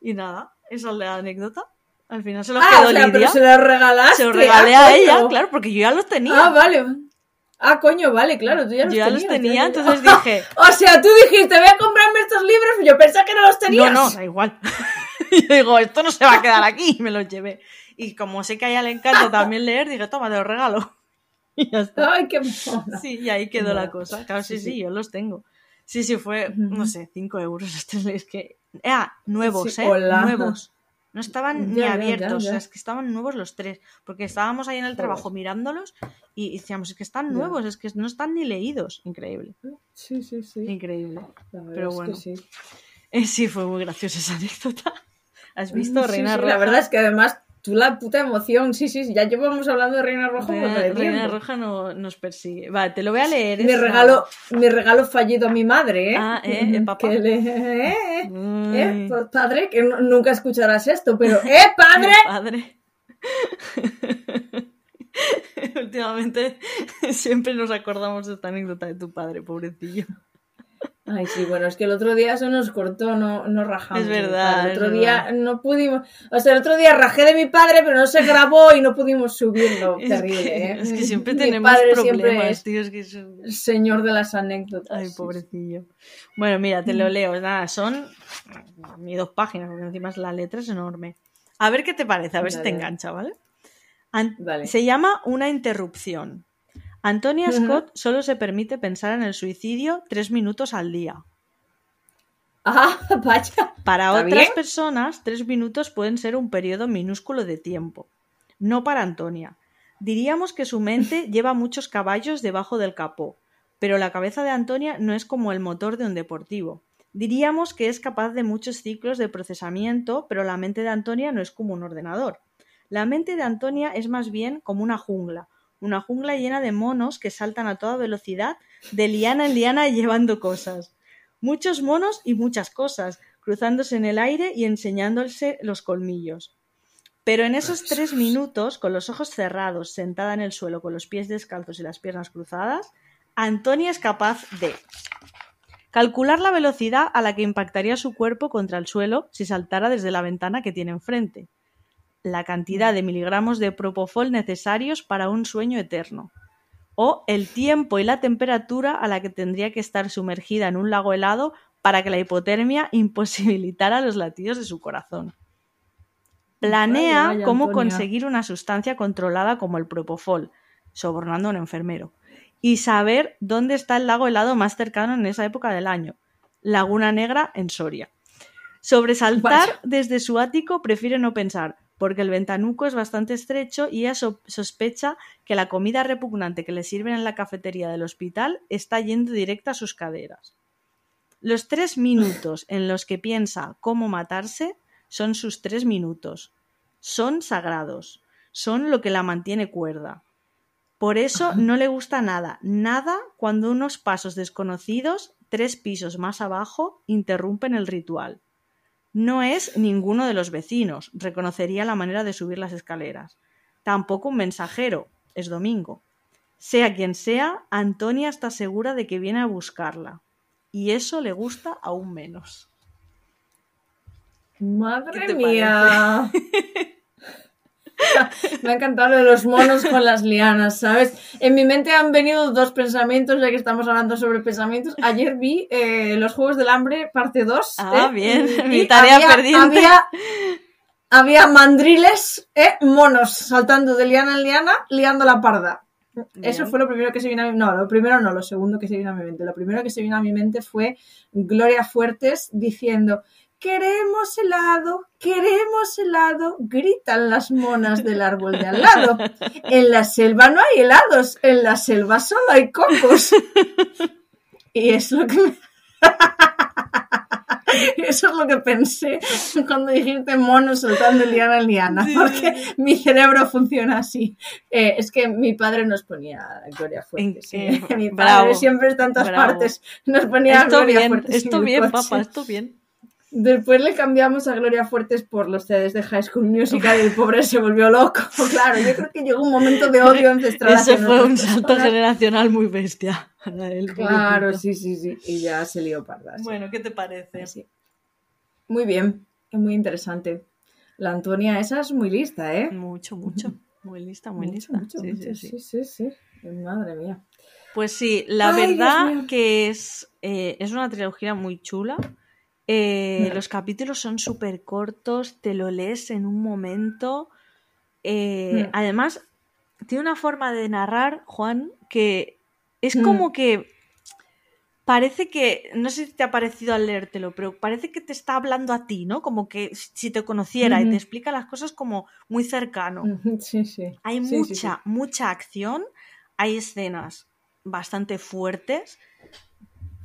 Y nada, esa es la anécdota. Al final se los Ah, quedó o sea, Lidia. pero se lo regalaste. Se los regalé ah, a coño. ella, claro, porque yo ya los tenía. Ah, vale. Ah, coño, vale, claro, tú ya los yo ya tenías. los tenía, ya, ya. entonces dije, O sea, tú dijiste, voy a comprarme estos libros, yo pensaba que no los tenías. no, no, da igual. y yo digo, esto no se va a quedar aquí, y me los llevé. Y como sé que a ella le encanta también leer, dije, toma, te los regalo. y ya está. Ay, qué mona. Sí, y ahí quedó la Mola. cosa. Claro, Sí, sí, sí. yo los tengo. Sí, sí, fue, no sé, 5 euros. Es que. Ah, nuevos, Sí, ¿eh? hola. Nuevos. No estaban ni Ya, abiertos, ya, o sea, es que estaban nuevos los tres. Porque estábamos ahí en el Joder. trabajo mirándolos y decíamos, es que están nuevos, es que no están ni leídos. Increíble, Sí, sí, sí. increíble. Pero es que bueno. sí. Eh, sí, fue muy graciosa esa anécdota. ¿Has visto, Sí, Reina sí, Roja? La verdad es que además, tú la puta emoción, sí, sí, sí, ya llevamos hablando de Reina Roja Reina, de Reina. Roja no, nos persigue. Vale, te lo voy a leer. Mi regalo, mi regalo fallido a mi madre, ¿eh? Ah, ¿eh? ¿Eh, papá? Que le- eh, eh, eh, padre, que no- nunca escucharás esto, pero ¡eh, padre! Padre. Últimamente siempre nos acordamos de esta anécdota de tu padre, pobrecillo. Ay, sí, bueno, es que el otro día se nos cortó, no, no rajamos. Es verdad. El es otro verdad. día no pudimos. O sea, el otro día rajé de mi padre, pero no se grabó y no pudimos subirlo. Es Terrible, que, ¿eh? es que siempre Mi tenemos padre problemas, es tío. Es que son- señor de las anécdotas. Ay, pobrecillo. Bueno, mira, te lo Mm. leo. Nada, son ni dos páginas, porque encima la letra es enorme. A ver qué te parece, a ver si te engancha, ¿vale? An- Vale. Se llama Una interrupción. Antonia. Scott solo se permite pensar en el suicidio tres minutos al día. Ah, vaya. Para ¿Está otras bien? personas, tres minutos pueden ser un periodo minúsculo de tiempo. No para Antonia. Diríamos que su mente lleva muchos caballos debajo del capó, pero la cabeza de Antonia no es como el motor de un deportivo. Diríamos que es capaz de muchos ciclos de procesamiento, pero la mente de Antonia no es como un ordenador. La mente de Antonia es más bien como una jungla, una jungla llena de monos que saltan a toda velocidad de liana en liana llevando cosas. muchos monos y muchas cosas, cruzándose en el aire y enseñándose los colmillos. Pero en esos tres minutos, con los ojos cerrados, sentada en el suelo con los pies descalzos y las piernas cruzadas, Antonia es capaz de calcular la velocidad a la que impactaría su cuerpo contra el suelo si saltara desde la ventana que tiene enfrente, la cantidad de miligramos de propofol necesarios para un sueño eterno, o el tiempo y la temperatura a la que tendría que estar sumergida en un lago helado para que la hipotermia imposibilitara los latidos de su corazón. Planea Vaya, vaya, cómo Antonia. conseguir una sustancia controlada como el propofol, sobornando a un enfermero, y saber dónde está el lago helado más cercano en esa época del año, Laguna Negra en Soria. Sobresaltar Vaya. desde su ático prefiere no pensar, porque el ventanuco es bastante estrecho y ella so- sospecha que la comida repugnante que le sirven en la cafetería del hospital está yendo directa a sus caderas. Los tres minutos en los que piensa cómo matarse son sus tres minutos. Son sagrados. Son lo que la mantiene cuerda. Por eso no le gusta nada, nada cuando unos pasos desconocidos, tres pisos más abajo, interrumpen el ritual. No es ninguno de los vecinos, reconocería la manera de subir las escaleras. Tampoco un mensajero, es domingo. Sea quien sea, Antonia está segura de que viene a buscarla. Y eso le gusta aún menos. Madre ¿Qué te mía. Me ha encantado lo de los monos con las lianas, ¿sabes? En mi mente han venido dos pensamientos, ya que estamos hablando sobre pensamientos. Ayer vi eh, Los Juegos del Hambre, parte 2. Ah, ¿eh? bien, Y- mi tarea había, pendiente. Había, había mandriles, ¿eh? monos, saltando de liana en liana, liando la parda. Eso fue lo primero que se vino a mi No, lo primero no, lo segundo que se vino a mi mente. Lo primero que se vino a mi mente fue Gloria Fuertes diciendo: Queremos helado, queremos helado, gritan las monas del árbol de al lado. En la selva no hay helados, en la selva solo hay cocos. Y es lo que Eso es lo que pensé cuando dijiste mono soltando liana en liana, Sí. porque mi cerebro funciona así. Eh, es que mi padre nos ponía Gloria Fuertes. En- sí. eh, mi padre bravo, siempre en todas bravo. partes. Nos ponía Esto Gloria bien, Fuertes. en esto bien, papá, esto bien. Después le cambiamos a Gloria Fuertes por los CDs de High School Musical y el pobre se volvió loco. Claro, yo creo que llegó un momento de odio ancestral. Ese fue un salto personas. generacional muy bestia. para él, Claro, sí, sí, sí. Y ya se lió parda. sí. Bueno, ¿qué te parece? Sí. Muy bien, es muy interesante. La Antonia esa es muy lista, ¿eh? Mucho, mucho. Muy lista, muy Mucho, lista. mucho, Sí, mucho, sí, sí. sí, sí, sí. Madre mía. Pues sí, la Ay, verdad que es, eh, es una trilogía muy chula. Eh. Los capítulos son súper cortos, te lo lees en un momento. Eh, Mm. Además, tiene una forma de narrar, Juan, que es Mm. como que parece que, no sé si te ha parecido al leértelo, pero parece que te está hablando a ti, ¿no? Como que si te conociera y te explica las cosas como muy cercano. Sí, sí. Hay Sí, mucha, sí. mucha acción, hay escenas bastante fuertes,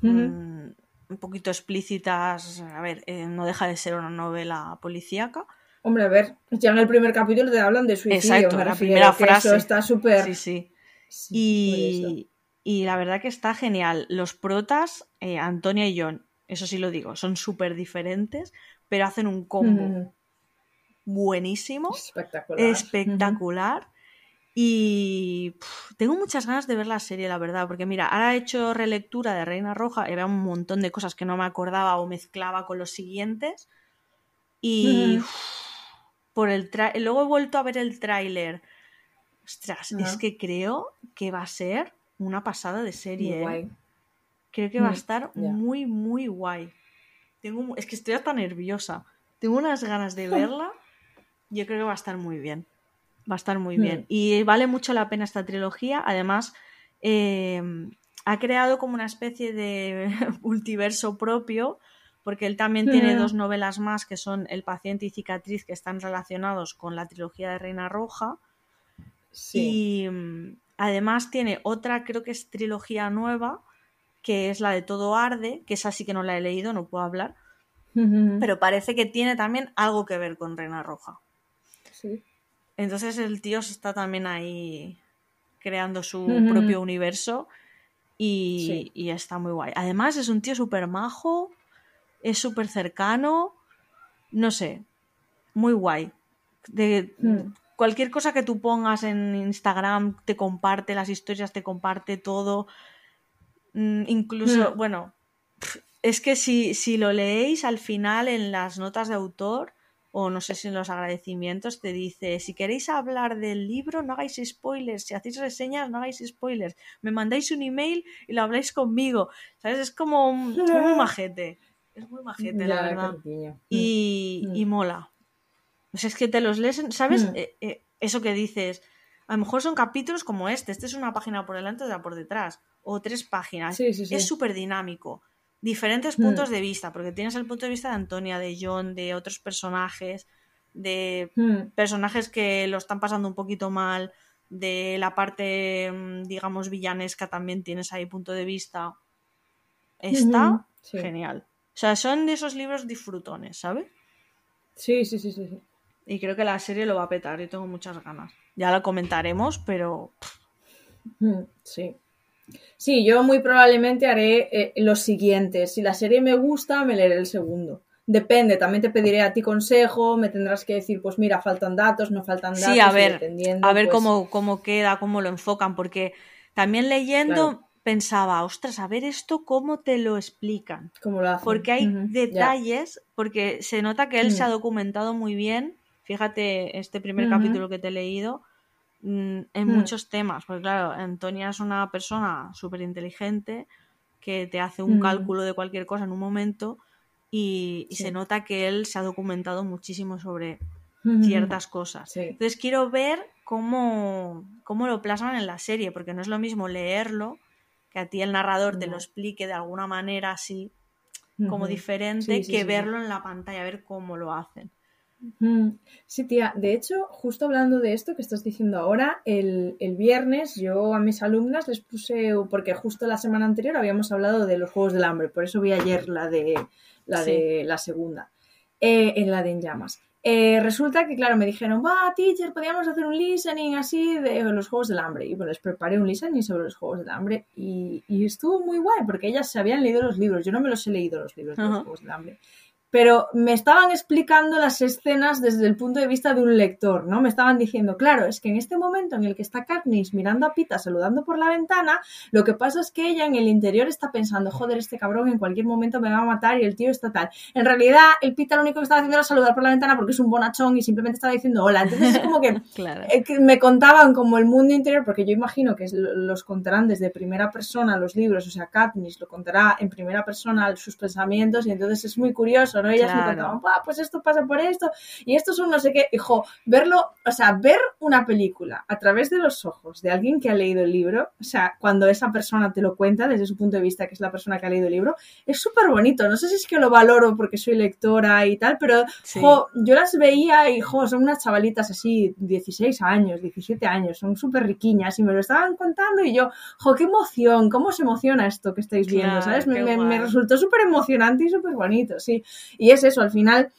mm, un poquito explícitas, a ver, eh, no deja de ser una novela policíaca. Hombre, a ver, ya en el primer capítulo te hablan de suicidio. Exacto, la primera frase. Eso está súper. Sí, sí. Y, y la verdad que está genial. Los protas, eh, Antonia y John, eso sí lo digo, son súper diferentes, pero hacen un combo buenísimo. Espectacular. espectacular. Y tengo muchas ganas de ver la serie, la verdad, porque mira, ahora he hecho relectura de Reina Roja y veo un montón de cosas que no me acordaba o mezclaba con los siguientes. Y uf, por el tra- luego he vuelto a ver el tráiler. Ostras, es que creo que va a ser una pasada de serie. ¿eh? guay. Creo que va a Mm, estar muy, muy guay. Tengo, es que estoy hasta nerviosa. Tengo unas ganas de verla. Yo creo que va a estar muy bien. Va a estar muy Mm. bien. Y vale mucho la pena esta trilogía. Además, eh, ha creado como una especie de multiverso propio, porque él también tiene Mm. dos novelas más que son El paciente y cicatriz, que están relacionados con la trilogía de Reina Roja. Sí. Y mm, además tiene otra, creo que es trilogía nueva, que es la de Todo Arde, que esa sí que no la he leído, no puedo hablar, pero parece que tiene también algo que ver con Reina Roja. Sí. Entonces el tío está también ahí creando su propio universo y, Sí. y está muy guay. Además, es un tío súper majo, es súper cercano, no sé, muy guay. De, Hmm. Cualquier cosa que tú pongas en Instagram te comparte las historias, te comparte todo. Mm, incluso, Hmm. bueno, es que si, si lo leéis al final en las notas de autor, o no sé si en los agradecimientos, te dice, si queréis hablar del libro, no hagáis spoilers, si hacéis reseñas, no hagáis spoilers, me mandáis un email y lo habláis conmigo, ¿sabes? Es como un- muy majete, es muy majete, la verdad. Y, Mm. y mola. O sea, es que te los lees, ¿sabes? Mm. Eh, eh, eso que dices, a lo mejor son capítulos como este, este es una página por delante, otra por detrás, o tres páginas. Sí, sí, sí. Es súper dinámico. Diferentes Mm. puntos de vista, porque tienes el punto de vista de Antonia, de John, de otros personajes, de Hmm. personajes que lo están pasando un poquito mal, de la parte, mm, digamos, villanesca también tienes ahí punto de vista. Está sí. genial. O sea, son de esos libros disfrutones, ¿sabes? Sí, sí, sí, sí. sí. Y creo que la serie lo va a petar, yo tengo muchas ganas. Ya la comentaremos, pero Mm, Sí. Sí, yo muy probablemente haré eh, los siguientes. Si la serie me gusta, me leeré el segundo. Depende, también te pediré a ti consejo, me tendrás que decir, pues mira, faltan datos, no faltan datos. sí, a ver, a ver pues, cómo, cómo queda, cómo lo enfocan, porque también leyendo Claro. pensaba, ostras, a ver esto cómo te lo explican. cómo lo hacen. Porque hay detalles, porque se nota que él se ha Mm. documentado muy bien. Fíjate, este primer capítulo que te he leído, en Mm. muchos temas. Porque claro, Antonia es una persona súper inteligente que te hace un Mm. cálculo de cualquier cosa en un momento y, y Sí. se nota que él se ha documentado muchísimo sobre Ujú. ciertas cosas. Sí. Entonces quiero ver cómo, cómo lo plasman en la serie, porque no es lo mismo leerlo, que a ti el narrador te lo explique de alguna manera así, como diferente, Sí, sí, que verlo en la pantalla, ver cómo lo hacen. Sí, tía, de hecho, justo hablando de esto que estás diciendo ahora, el, el viernes yo a mis alumnas les puse, porque justo la semana anterior habíamos hablado de los Juegos del Hambre, por eso vi ayer la de la, Sí. de, la segunda, eh, en la de En Llamas. Eh, resulta que, claro, me dijeron, va, teacher, podríamos hacer un listening así de los Juegos del Hambre. Y bueno, les preparé un listening sobre los Juegos del Hambre y, y estuvo muy guay, porque ellas se habían leído los libros. Yo no me los he leído los libros de los. Juegos del Hambre pero me estaban explicando las escenas desde el punto de vista de un lector, ¿no? Me estaban diciendo, claro, es que en este momento en el que está Katniss mirando a Pita saludando por la ventana, lo que pasa es que ella en el interior está pensando, joder, este cabrón en cualquier momento me va a matar y el tío está tal. En realidad, el Pita lo único que estaba haciendo era saludar por la ventana porque es un bonachón y simplemente estaba diciendo hola. Entonces es como que Claro. eh, que me contaban como el mundo interior, porque yo imagino que los contarán desde primera persona los libros, o sea, Katniss lo contará en primera persona sus pensamientos y entonces es muy curioso, ¿no? Ellas me Claro. contaban, "Buah, pues esto pasa por esto y esto son no sé qué, hijo, verlo, o sea, ver una película a través de los ojos de alguien que ha leído el libro, o sea, cuando esa persona te lo cuenta desde su punto de vista, que es la persona que ha leído el libro, es súper bonito, no sé si es que lo valoro porque soy lectora y tal, pero Sí. Jo, yo las veía y jo, son unas chavalitas así, 16 años, 17 años, son súper riquiñas y me lo estaban contando y yo, jo, qué emoción, cómo se emociona esto que estáis viendo, Claro, ¿sabes? Me, me- me resultó súper emocionante y súper bonito, sí. Y es eso, al final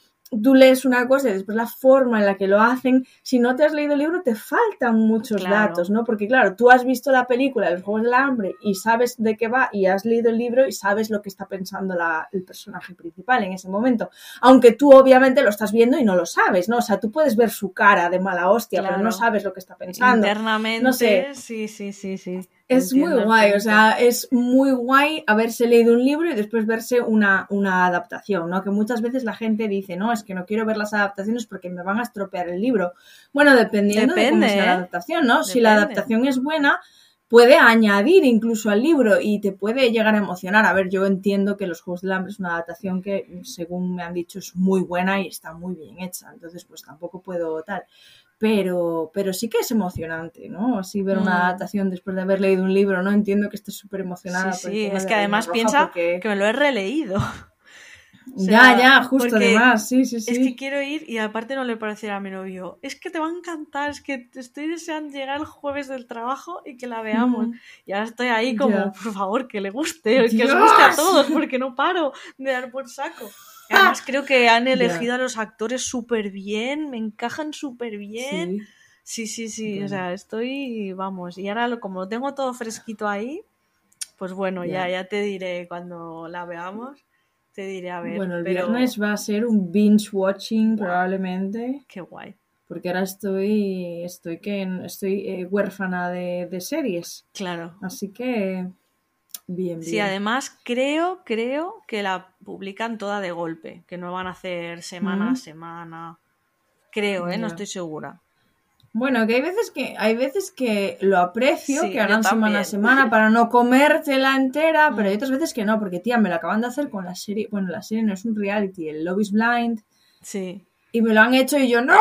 tú lees una cosa y después la forma en la que lo hacen, si no te has leído el libro te faltan muchos Claro. datos, ¿no? Porque claro, tú has visto la película de los Juegos del Hambre y sabes de qué va y has leído el libro y sabes lo que está pensando la- el personaje principal en ese momento. Aunque tú obviamente lo estás viendo y no lo sabes, ¿no? O sea, tú puedes ver su cara de mala hostia, pero no sabes lo que está pensando. Internamente, No sé. sí, sí, sí, sí. Es muy guay, o sea, es muy guay haberse leído un libro y después verse una, una adaptación, ¿no? Que muchas veces la gente dice, no, es que no quiero ver las adaptaciones porque me van a estropear el libro. Bueno, dependiendo de Depende, cómo sea la ¿eh? adaptación, ¿no? Si la adaptación es buena, puede añadir incluso al libro y te puede llegar a emocionar. A ver, yo entiendo que Los Juegos del Hambre es una adaptación que, según me han dicho, es muy buena y está muy bien hecha, entonces pues tampoco puedo tal pero, pero sí que es emocionante, ¿no? Así ver Mm. una adaptación después de haber leído un libro, ¿no? Entiendo que estés súper emocionada. Sí, sí, es que además piensa porque- que me lo he releído. O Ya, sea, ya, justo además, sí, sí, sí. Es que quiero ir y aparte no le parecerá a mi novio. Es que te va a encantar, es que estoy deseando llegar el jueves del trabajo y que la veamos. Mm. Y ahora estoy ahí como, Ya. por favor, que le guste, que os ¡Dios! guste a todos, porque no paro de dar por saco. Además creo que han elegido a los actores súper bien, me encajan súper bien. Sí. Sí, sí, sí, o sea, estoy, vamos, y ahora como lo tengo todo fresquito ahí, Pues bueno, ya, Ya. ya te diré cuando la veamos. Te diré a ver. Bueno, el pero viernes va a ser un binge watching probablemente, Qué guay. porque ahora estoy, estoy que estoy eh, huérfana de, de series, Claro. así que bien, bien. Sí, además creo, creo que la publican toda de golpe, que no van a hacer semana a Mm. semana. Creo, ¿eh? No estoy segura. Bueno, que hay veces que hay veces que lo aprecio, Sí, que hagan semana a semana para no comértela entera, pero hay Mm. otras veces que no, porque tía, me lo acaban de hacer con la serie, bueno, la serie no es un reality, el Love is Blind, Sí. Y me lo han hecho y yo, no,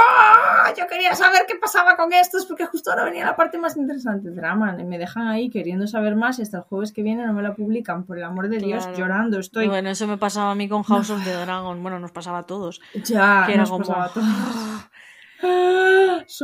yo quería saber qué pasaba con estos, porque justo ahora venía la parte más interesante, drama, y me dejan ahí queriendo saber más y hasta el jueves que viene no me la publican, por el amor de Dios, Claro. llorando estoy. Bueno, eso me pasaba a mí con House of the Dragon. Bueno, nos pasaba a todos. Ya, que era nos como- pasaba a todos.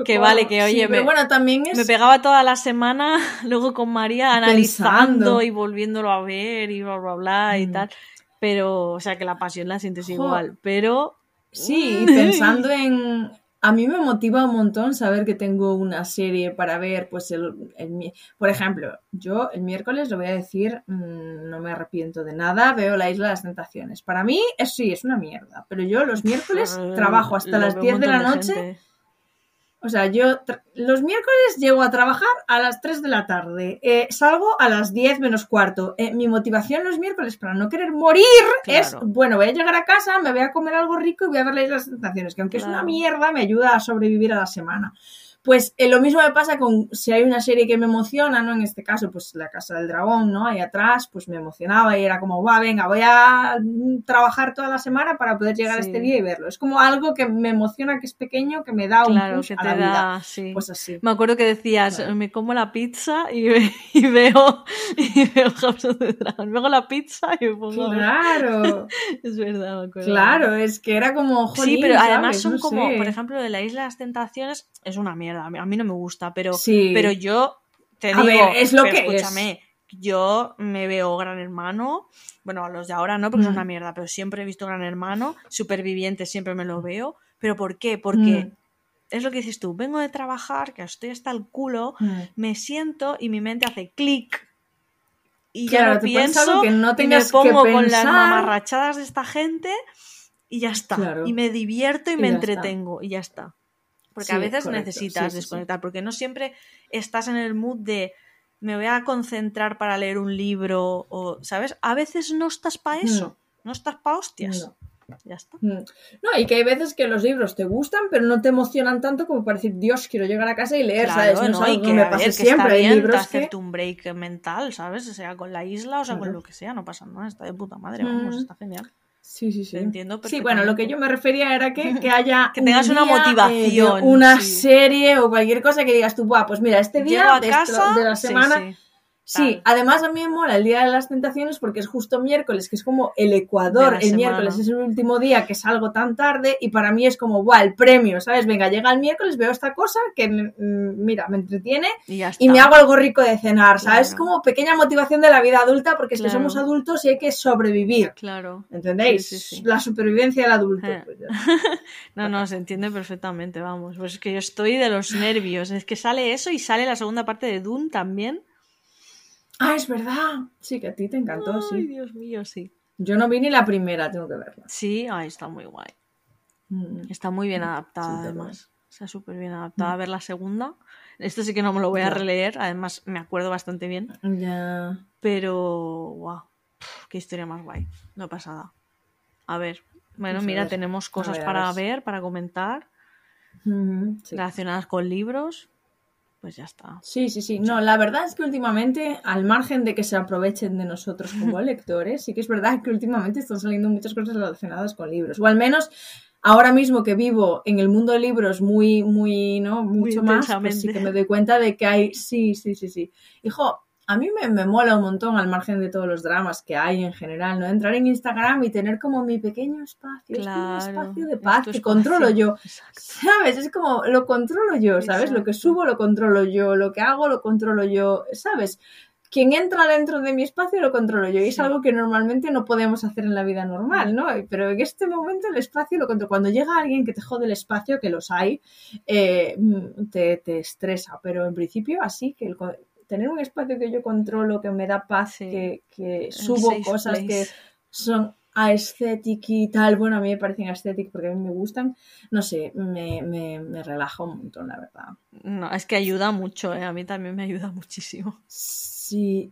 Que vale, que, Sí, oye, pero me- bueno, también es... Me pegaba toda la semana luego con María analizando Pensando. y volviéndolo a ver y bla, bla, bla y Mm. tal. Pero, o sea, que la pasión la sientes igual. Pero, Sí, pensando en... A mí me motiva un montón saber que tengo una serie para ver, pues el, el mi- Por ejemplo, yo el miércoles, lo voy a decir, mm, no me arrepiento de nada, veo La Isla de las Tentaciones. Para mí, es, sí, es una mierda, pero yo los miércoles trabajo hasta lo las ve un 10 de la noche. gente. O sea, yo los miércoles llego a trabajar a las 3 de la tarde, eh, salgo a las 10 menos cuarto. Eh, mi motivación los miércoles para no querer morir es, bueno, voy a llegar a casa, me voy a comer algo rico y voy a ver las tentaciones, que aunque es una mierda, me ayuda a sobrevivir a la semana. Pues eh, lo mismo me pasa con si hay una serie que me emociona, ¿no? En este caso, pues La Casa del Dragón, ¿no? Ahí atrás, pues me emocionaba y era como, va, venga, voy a mm, trabajar toda la semana para poder llegar Sí. este día y verlo. Es como algo que me emociona, que es pequeño, que me da un Claro, push que a te la vida. da, sí. Pues así. Me acuerdo que decías, Claro. me como la pizza y, y veo y veo House of the Dragon. Me hago la pizza y me pongo a. Claro, Es verdad, me acuerdo. claro, es que era como, Sí, jolín, pero además ¿sabes? son No como, sé. por ejemplo, de la Isla de las Tentaciones es una mierda. A mí, a mí no me gusta, pero, Sí. pero yo te A digo, ver, es lo pero que es. escúchame, yo me veo Gran Hermano, bueno, a los de ahora no, porque son Mm. una mierda, pero siempre he visto Gran Hermano, Superviviente siempre me lo veo, pero ¿por qué? Porque Mm. es lo que dices tú, vengo de trabajar, que estoy hasta el culo, Mm. me siento y mi mente hace clic. Y Claro, ya no pienso que no y me que pongo con las mamarrachadas de esta gente y ya está. Claro. Y me divierto y, Y me entretengo y ya está. Porque a veces correcto. necesitas Sí, desconectar, porque no siempre estás en el mood de me voy a concentrar para leer un libro o, ¿sabes? A veces no estás para eso, no estás para hostias. No. Ya está. Mm. No, y que hay veces que los libros te gustan, pero no te emocionan tanto como para decir, Dios, quiero llegar a casa y leer, ¿sabes? No, ¿no? Y que que, me ver, que siempre. está Hay bien libros que... hacerte un break mental, ¿sabes? O sea, con la isla o sea, con Claro. lo que sea, no pasa nada, está de puta madre, vamos, Mm. está genial. Sí, sí, sí. Te entiendo Sí, bueno, lo que yo me refería era que, que haya. Que un tengas una día, eh, motivación, una sí. serie o cualquier cosa que digas tú, Buah, pues mira, este día a de, esto- de la semana. sí. Sí, además a mí me mola el Día de las Tentaciones porque es justo miércoles, que es como el Ecuador, el semana. miércoles es el último día que salgo tan tarde y para mí es como, guau, el premio, ¿sabes? Venga, llega el miércoles, veo esta cosa que, me- mm, mira, me entretiene Y ya está. y me hago algo rico de cenar, ¿sabes? Claro. Como pequeña motivación de la vida adulta porque es que somos adultos y hay que sobrevivir, Claro. ¿entendéis? Sí, sí, sí. La supervivencia del adulto. Eh. pues. No, no, se entiende perfectamente, vamos. Pues es que yo estoy de los nervios. Es que sale eso y sale la segunda parte de Dune también. Ah, es verdad. Sí, que a ti te encantó, Ay, sí. Dios mío, sí. Yo no vi ni la primera, tengo que verla. Sí, ay, está muy guay. Mm. Está muy bien adaptada, Sí, además. Está súper bien adaptada. A ver la segunda. Esto sí que no me lo voy a releer. Además, me acuerdo bastante bien. Ya. Pero, guau. Pf, Qué historia más guay. No pasa nada. A ver. Bueno, mira, ver. tenemos cosas ver, para ver. para comentar, sí. relacionadas con libros. Pues ya está. Sí, sí, sí. No, la verdad es que últimamente, al margen de que se aprovechen de nosotros como lectores, sí que es verdad que últimamente están saliendo muchas cosas relacionadas con libros. O al menos ahora mismo que vivo en el mundo de libros muy, muy, ¿no? Mucho más, pues sí que me doy cuenta de que hay. Sí, sí, sí, sí. Hijo, a mí me, me mola un montón al margen de todos los dramas que hay en general, ¿no? Entrar en Instagram y tener como mi pequeño espacio. es un espacio de paz que controlo yo. Exacto. ¿Sabes? Es como, lo controlo yo, ¿sabes? Lo que subo lo controlo yo, lo que hago lo controlo yo, ¿sabes? Quien entra dentro de mi espacio lo controlo yo y es algo que normalmente no podemos hacer en la vida normal, ¿no? Pero en este momento el espacio lo controlo. Cuando llega alguien que te jode el espacio, que los hay, eh, mm, te, te estresa, pero en principio así que el tener un espacio que yo controlo, que me da paz, Sí. que, que subo cosas que son aesthetic y tal. Bueno, a mí me parecen aesthetic porque a mí me gustan. No sé, me, me, me relaja un montón, la verdad. No, es que ayuda mucho, ¿eh? a mí también me ayuda muchísimo. Sí,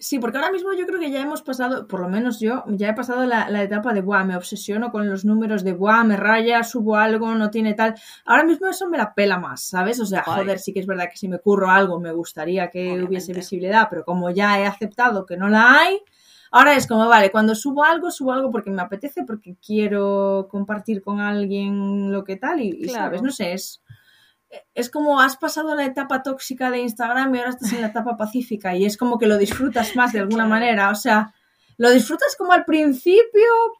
sí, porque ahora mismo yo creo que ya hemos pasado, por lo menos yo, ya he pasado la, la etapa de, buah, me obsesiono con los números de, buah, me raya, subo algo, no tiene tal. Ahora mismo eso me la pela más, ¿sabes? O sea, joder, sí que es verdad que si me curro algo me gustaría que Obviamente. hubiese visibilidad, pero como ya he aceptado que no la hay, ahora es como, vale, cuando subo algo, subo algo porque me apetece, porque quiero compartir con alguien lo que tal y, y. ¿sabes? No sé, es es como has pasado la etapa tóxica de Instagram y ahora estás en la etapa pacífica y es como que lo disfrutas más de alguna manera. O sea, lo disfrutas como al principio,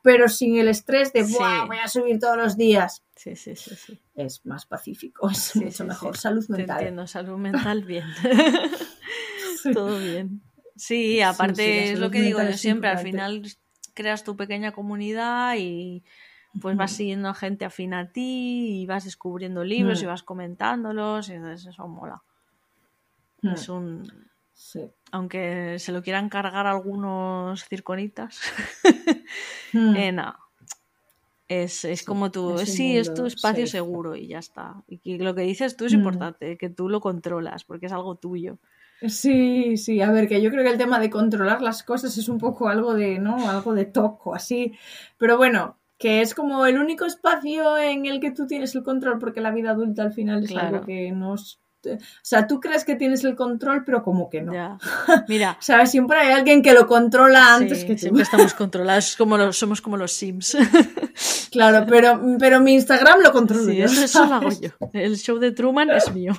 pero sin el estrés de Sí. "Buah, voy a subir todos los días. Sí, sí, sí, sí. Es más pacífico, es Sí, mucho mejor. Salud Te mental. entiendo, salud mental, bien. Todo bien. Sí, aparte es lo que digo yo siempre, al final creas tu pequeña comunidad y pues vas Ujú. siguiendo a gente afín a ti y vas descubriendo libros y Mm. vas comentándolos y entonces eso mola. Mm, Es un... sí. Aunque se lo quieran cargar algunos circonitas, Mm, eh, no. Es, es Sí, como tú, es sí, es tu espacio safe. seguro y ya está. Y que lo que dices tú es Mm. importante, que tú lo controlas porque es algo tuyo. Sí, sí, a ver, que yo creo que el tema de controlar las cosas es un poco algo de, ¿no? Algo de toco, así. Pero bueno, que es como el único espacio en el que tú tienes el control, porque la vida adulta al final es Claro. algo que no es- O sea, tú crees que tienes el control, pero como que no. Ya. Mira, ¿Sabes? Siempre hay alguien que lo controla antes sí, que tú. siempre estamos controlados, como los, somos como los Sims. Claro, pero, pero mi Instagram lo controlo Sí, yo. eso, eso lo hago yo. El show de Truman es mío.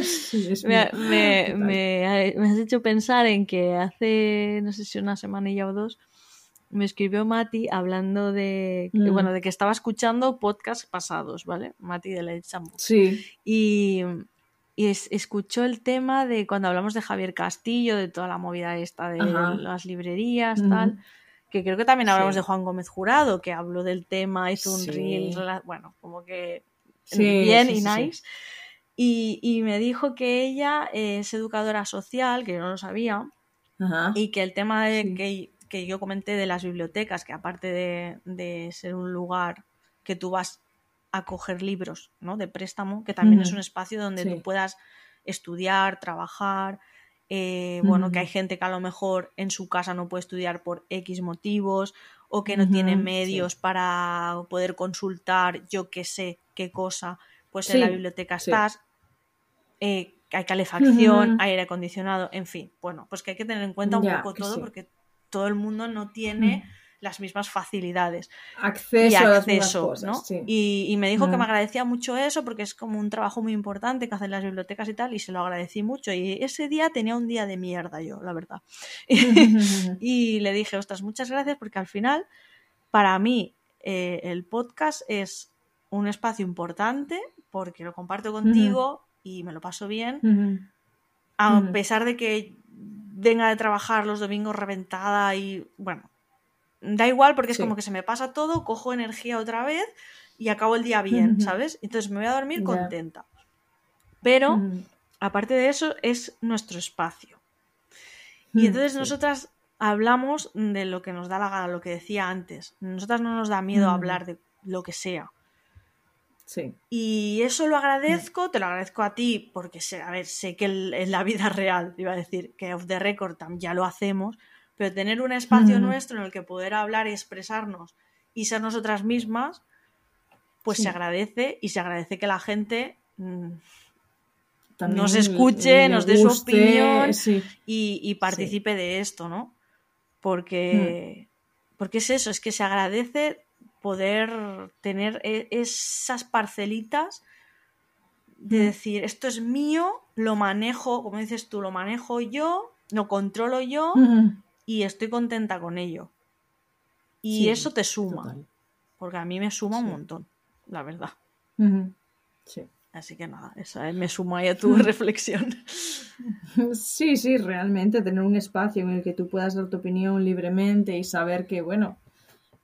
Sí, es Me, mío. me- me- me has hecho pensar en que hace, no sé si una semanilla o dos, me escribió Mati hablando de, que, Mm. bueno, de que estaba escuchando podcasts pasados, ¿vale? Mati de and Books. Sí. Y, y es- escuchó el tema de cuando hablamos de Javier Castillo, de toda la movida esta de Ajá. las librerías, tal. Que creo que también hablamos Sí. de Juan Gómez Jurado, que habló del tema, hizo un Sí. reel, bueno, como que Sí, bien y nice. Y, y me dijo que ella es educadora social, que yo no lo sabía, Ajá. y que el tema de que, que yo comenté de las bibliotecas, que aparte de, de ser un lugar que tú vas a coger libros ¿no? de préstamo, que también es un espacio donde Sí. tú puedas estudiar, trabajar, eh, bueno, que hay gente que a lo mejor en su casa no puede estudiar por X motivos o que no tiene medios sí. para poder consultar yo qué sé qué cosa, pues en la biblioteca estás, eh, hay calefacción, aire acondicionado, en fin, bueno, pues que hay que tener en cuenta un Ya, poco todo porque todo el mundo no tiene Mm. las mismas facilidades Acceso, y a acceso, cosas, ¿no? sí. Y, y me dijo que Mm. me agradecía mucho eso porque es como un trabajo muy importante que hacen las bibliotecas y tal, y se lo agradecí mucho. Y ese día tenía un día de mierda yo, la verdad. y le dije, ostras, muchas gracias porque al final, para mí, eh, el podcast es un espacio importante porque lo comparto contigo y me lo paso bien, a pesar de que venga de trabajar los domingos reventada y bueno, da igual porque es Sí. como que se me pasa todo, cojo energía otra vez y acabo el día bien. ¿sabes? Entonces me voy a dormir contenta. Pero, aparte de eso, es nuestro espacio. Y Mm, entonces sí. nosotras hablamos de lo que nos da la gana, lo que decía antes. Nosotras no nos da miedo Mm. hablar de lo que sea. Sí. Y eso lo agradezco, te lo agradezco a ti, porque sé, a ver, sé que el- en la vida real, iba a decir, que off the record ya lo hacemos, pero tener un espacio Mm. nuestro en el que poder hablar y expresarnos y ser nosotras mismas, pues Sí. se agradece y se agradece que la gente mm, nos escuche, nos dé su opinión sí. y, y participe de esto, ¿no? Porque, porque es eso, es que se agradece poder tener e- esas parcelitas de Mm. decir, esto es mío, lo manejo, como dices tú, lo manejo yo, lo controlo yo y estoy contenta con ello. Y Sí, eso te suma, Total. porque a mí me suma un montón, la verdad. Sí. Así que nada, esa me suma ahí a tu reflexión. Sí, sí, realmente tener un espacio en el que tú puedas dar tu opinión libremente y saber que, bueno,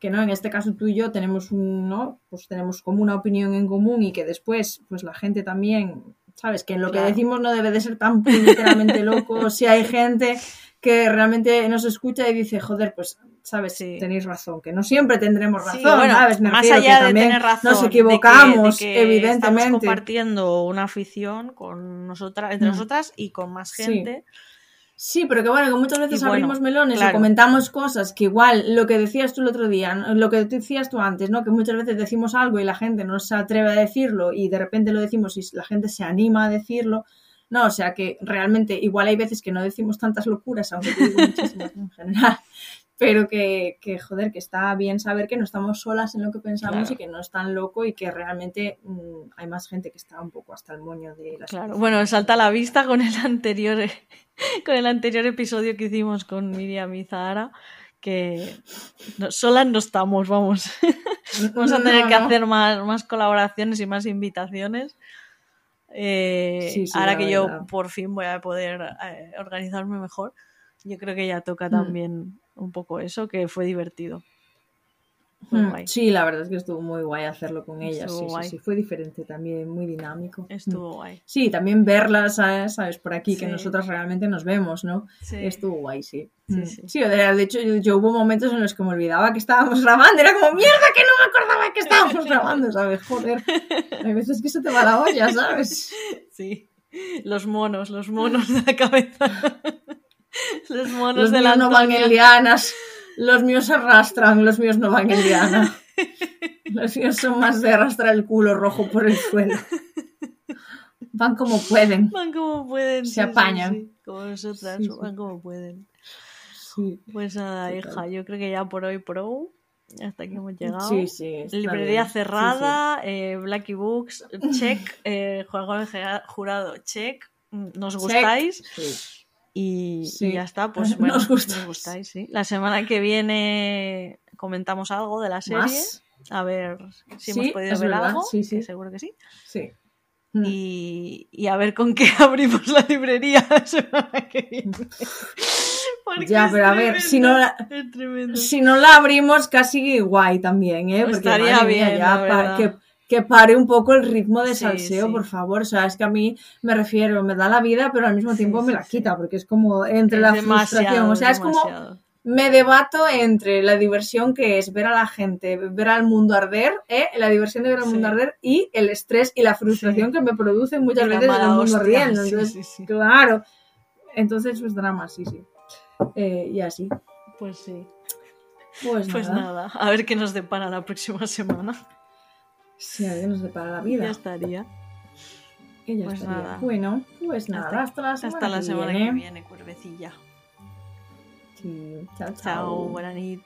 que no, en este caso tú y yo tenemos un, ¿no? Pues tenemos como una opinión en común y que después, pues la gente también ¿sabes? Que en lo Claro. que decimos no debe de ser tan literalmente loco. si hay gente que realmente nos escucha y dice, joder, pues, ¿sabes? Sí. Tenéis razón, que no siempre tendremos Sí, razón, bueno, ¿sabes? Me más que allá de tener razón, nos de que- equivocamos, de que Estamos evidentemente. compartiendo una afición con nosotras, entre Mm. nosotras y con más gente. Sí, pero que bueno, que muchas veces bueno, abrimos melones claro. o comentamos cosas que igual lo que decías tú el otro día, lo que decías tú antes, ¿no? Que muchas veces decimos algo y la gente no se atreve a decirlo y de repente lo decimos y la gente se anima a decirlo. No, o sea que realmente igual hay veces que no decimos tantas locuras, aunque digo muchísimas en general, pero que, que, joder, que está bien saber que no estamos solas en lo que pensamos Claro. y que no es tan loco y que realmente mm, hay más gente que está un poco hasta el moño de las Claro, bueno, salta a la vista con el anterior, con el anterior episodio que hicimos con Miriam y Zahara, que no- solas no estamos, vamos. Vamos a tener No, que hacer más, más colaboraciones y más invitaciones. Eh, Sí, sí, ahora que yo por fin voy a poder eh, organizarme mejor, yo creo que ya toca Mm. Un poco eso, que fue divertido. Fue Mm, guay. Sí, la verdad es que estuvo muy guay hacerlo con ellas. Sí, sí, sí, fue diferente también, muy dinámico. Mm. Estuvo guay. Sí, también verlas, ¿sabes? Por aquí, que Sí. nosotras realmente nos vemos, ¿no? Sí. Estuvo guay, sí. Sí, Mm. de, de hecho, yo, yo hubo momentos en los que me olvidaba que estábamos grabando. Era como, mierda, que no me acordaba que estábamos grabando, ¿sabes? Joder. Hay veces que se te va la olla, ¿sabes? Sí, los monos, los monos de la cabeza. los monos Los de míos la no van en lianas. Los míos se arrastran, los míos no van en liana. Los míos son más de arrastrar el culo rojo por el suelo. Van como pueden. Van como pueden. Se sí, apañan. sí, Como nosotras, van como pueden. Pues nada, hija, yo creo que ya por hoy pro, hasta aquí hemos llegado. sí, sí. está Librería bien. Cerrada, eh, Blacky Books, check, eh, juego de Jura- jurado, check, nos gustáis. Y, Sí. y ya está, pues Nos bueno, nos gustáis. gustáis. sí. La semana que viene comentamos algo de la serie, ¿Más? a ver si Sí, hemos podido ver verdad, algo, sí, sí. que seguro que sí, Sí. Mm. y, y a ver con qué abrimos la librería la semana que viene. Porque Ya, pero a ver, si no la-. Si no la abrimos, casi guay también, ¿eh? Porque, Estaría bien, ya que, que pare un poco el ritmo de salseo, sí. por favor. O sea, es que a mí me refiero, me da la vida, pero al mismo Sí, tiempo me la quita, porque es como entre Es la frustración. O sea, es como me debato entre la diversión que es ver a la gente, ver al mundo arder, ¿eh? la diversión de ver al Sí. mundo arder y el estrés y la frustración Sí. que me produce muchas la veces el mundo hostia, ardiendo. Entonces, sí, sí. claro. Entonces, pues drama, sí, sí. Eh, y así. Pues sí. Pues, Pues nada. nada, a ver qué nos depara la próxima semana. Sí, a ver, nos depara la vida. Ya estaría. Y ya Pues estaría. nada. Bueno, pues nada, Hasta- hasta, la semana Hasta la que semana viene. que viene, cuervecilla. Sí, chao, chao. Chao, buena nit.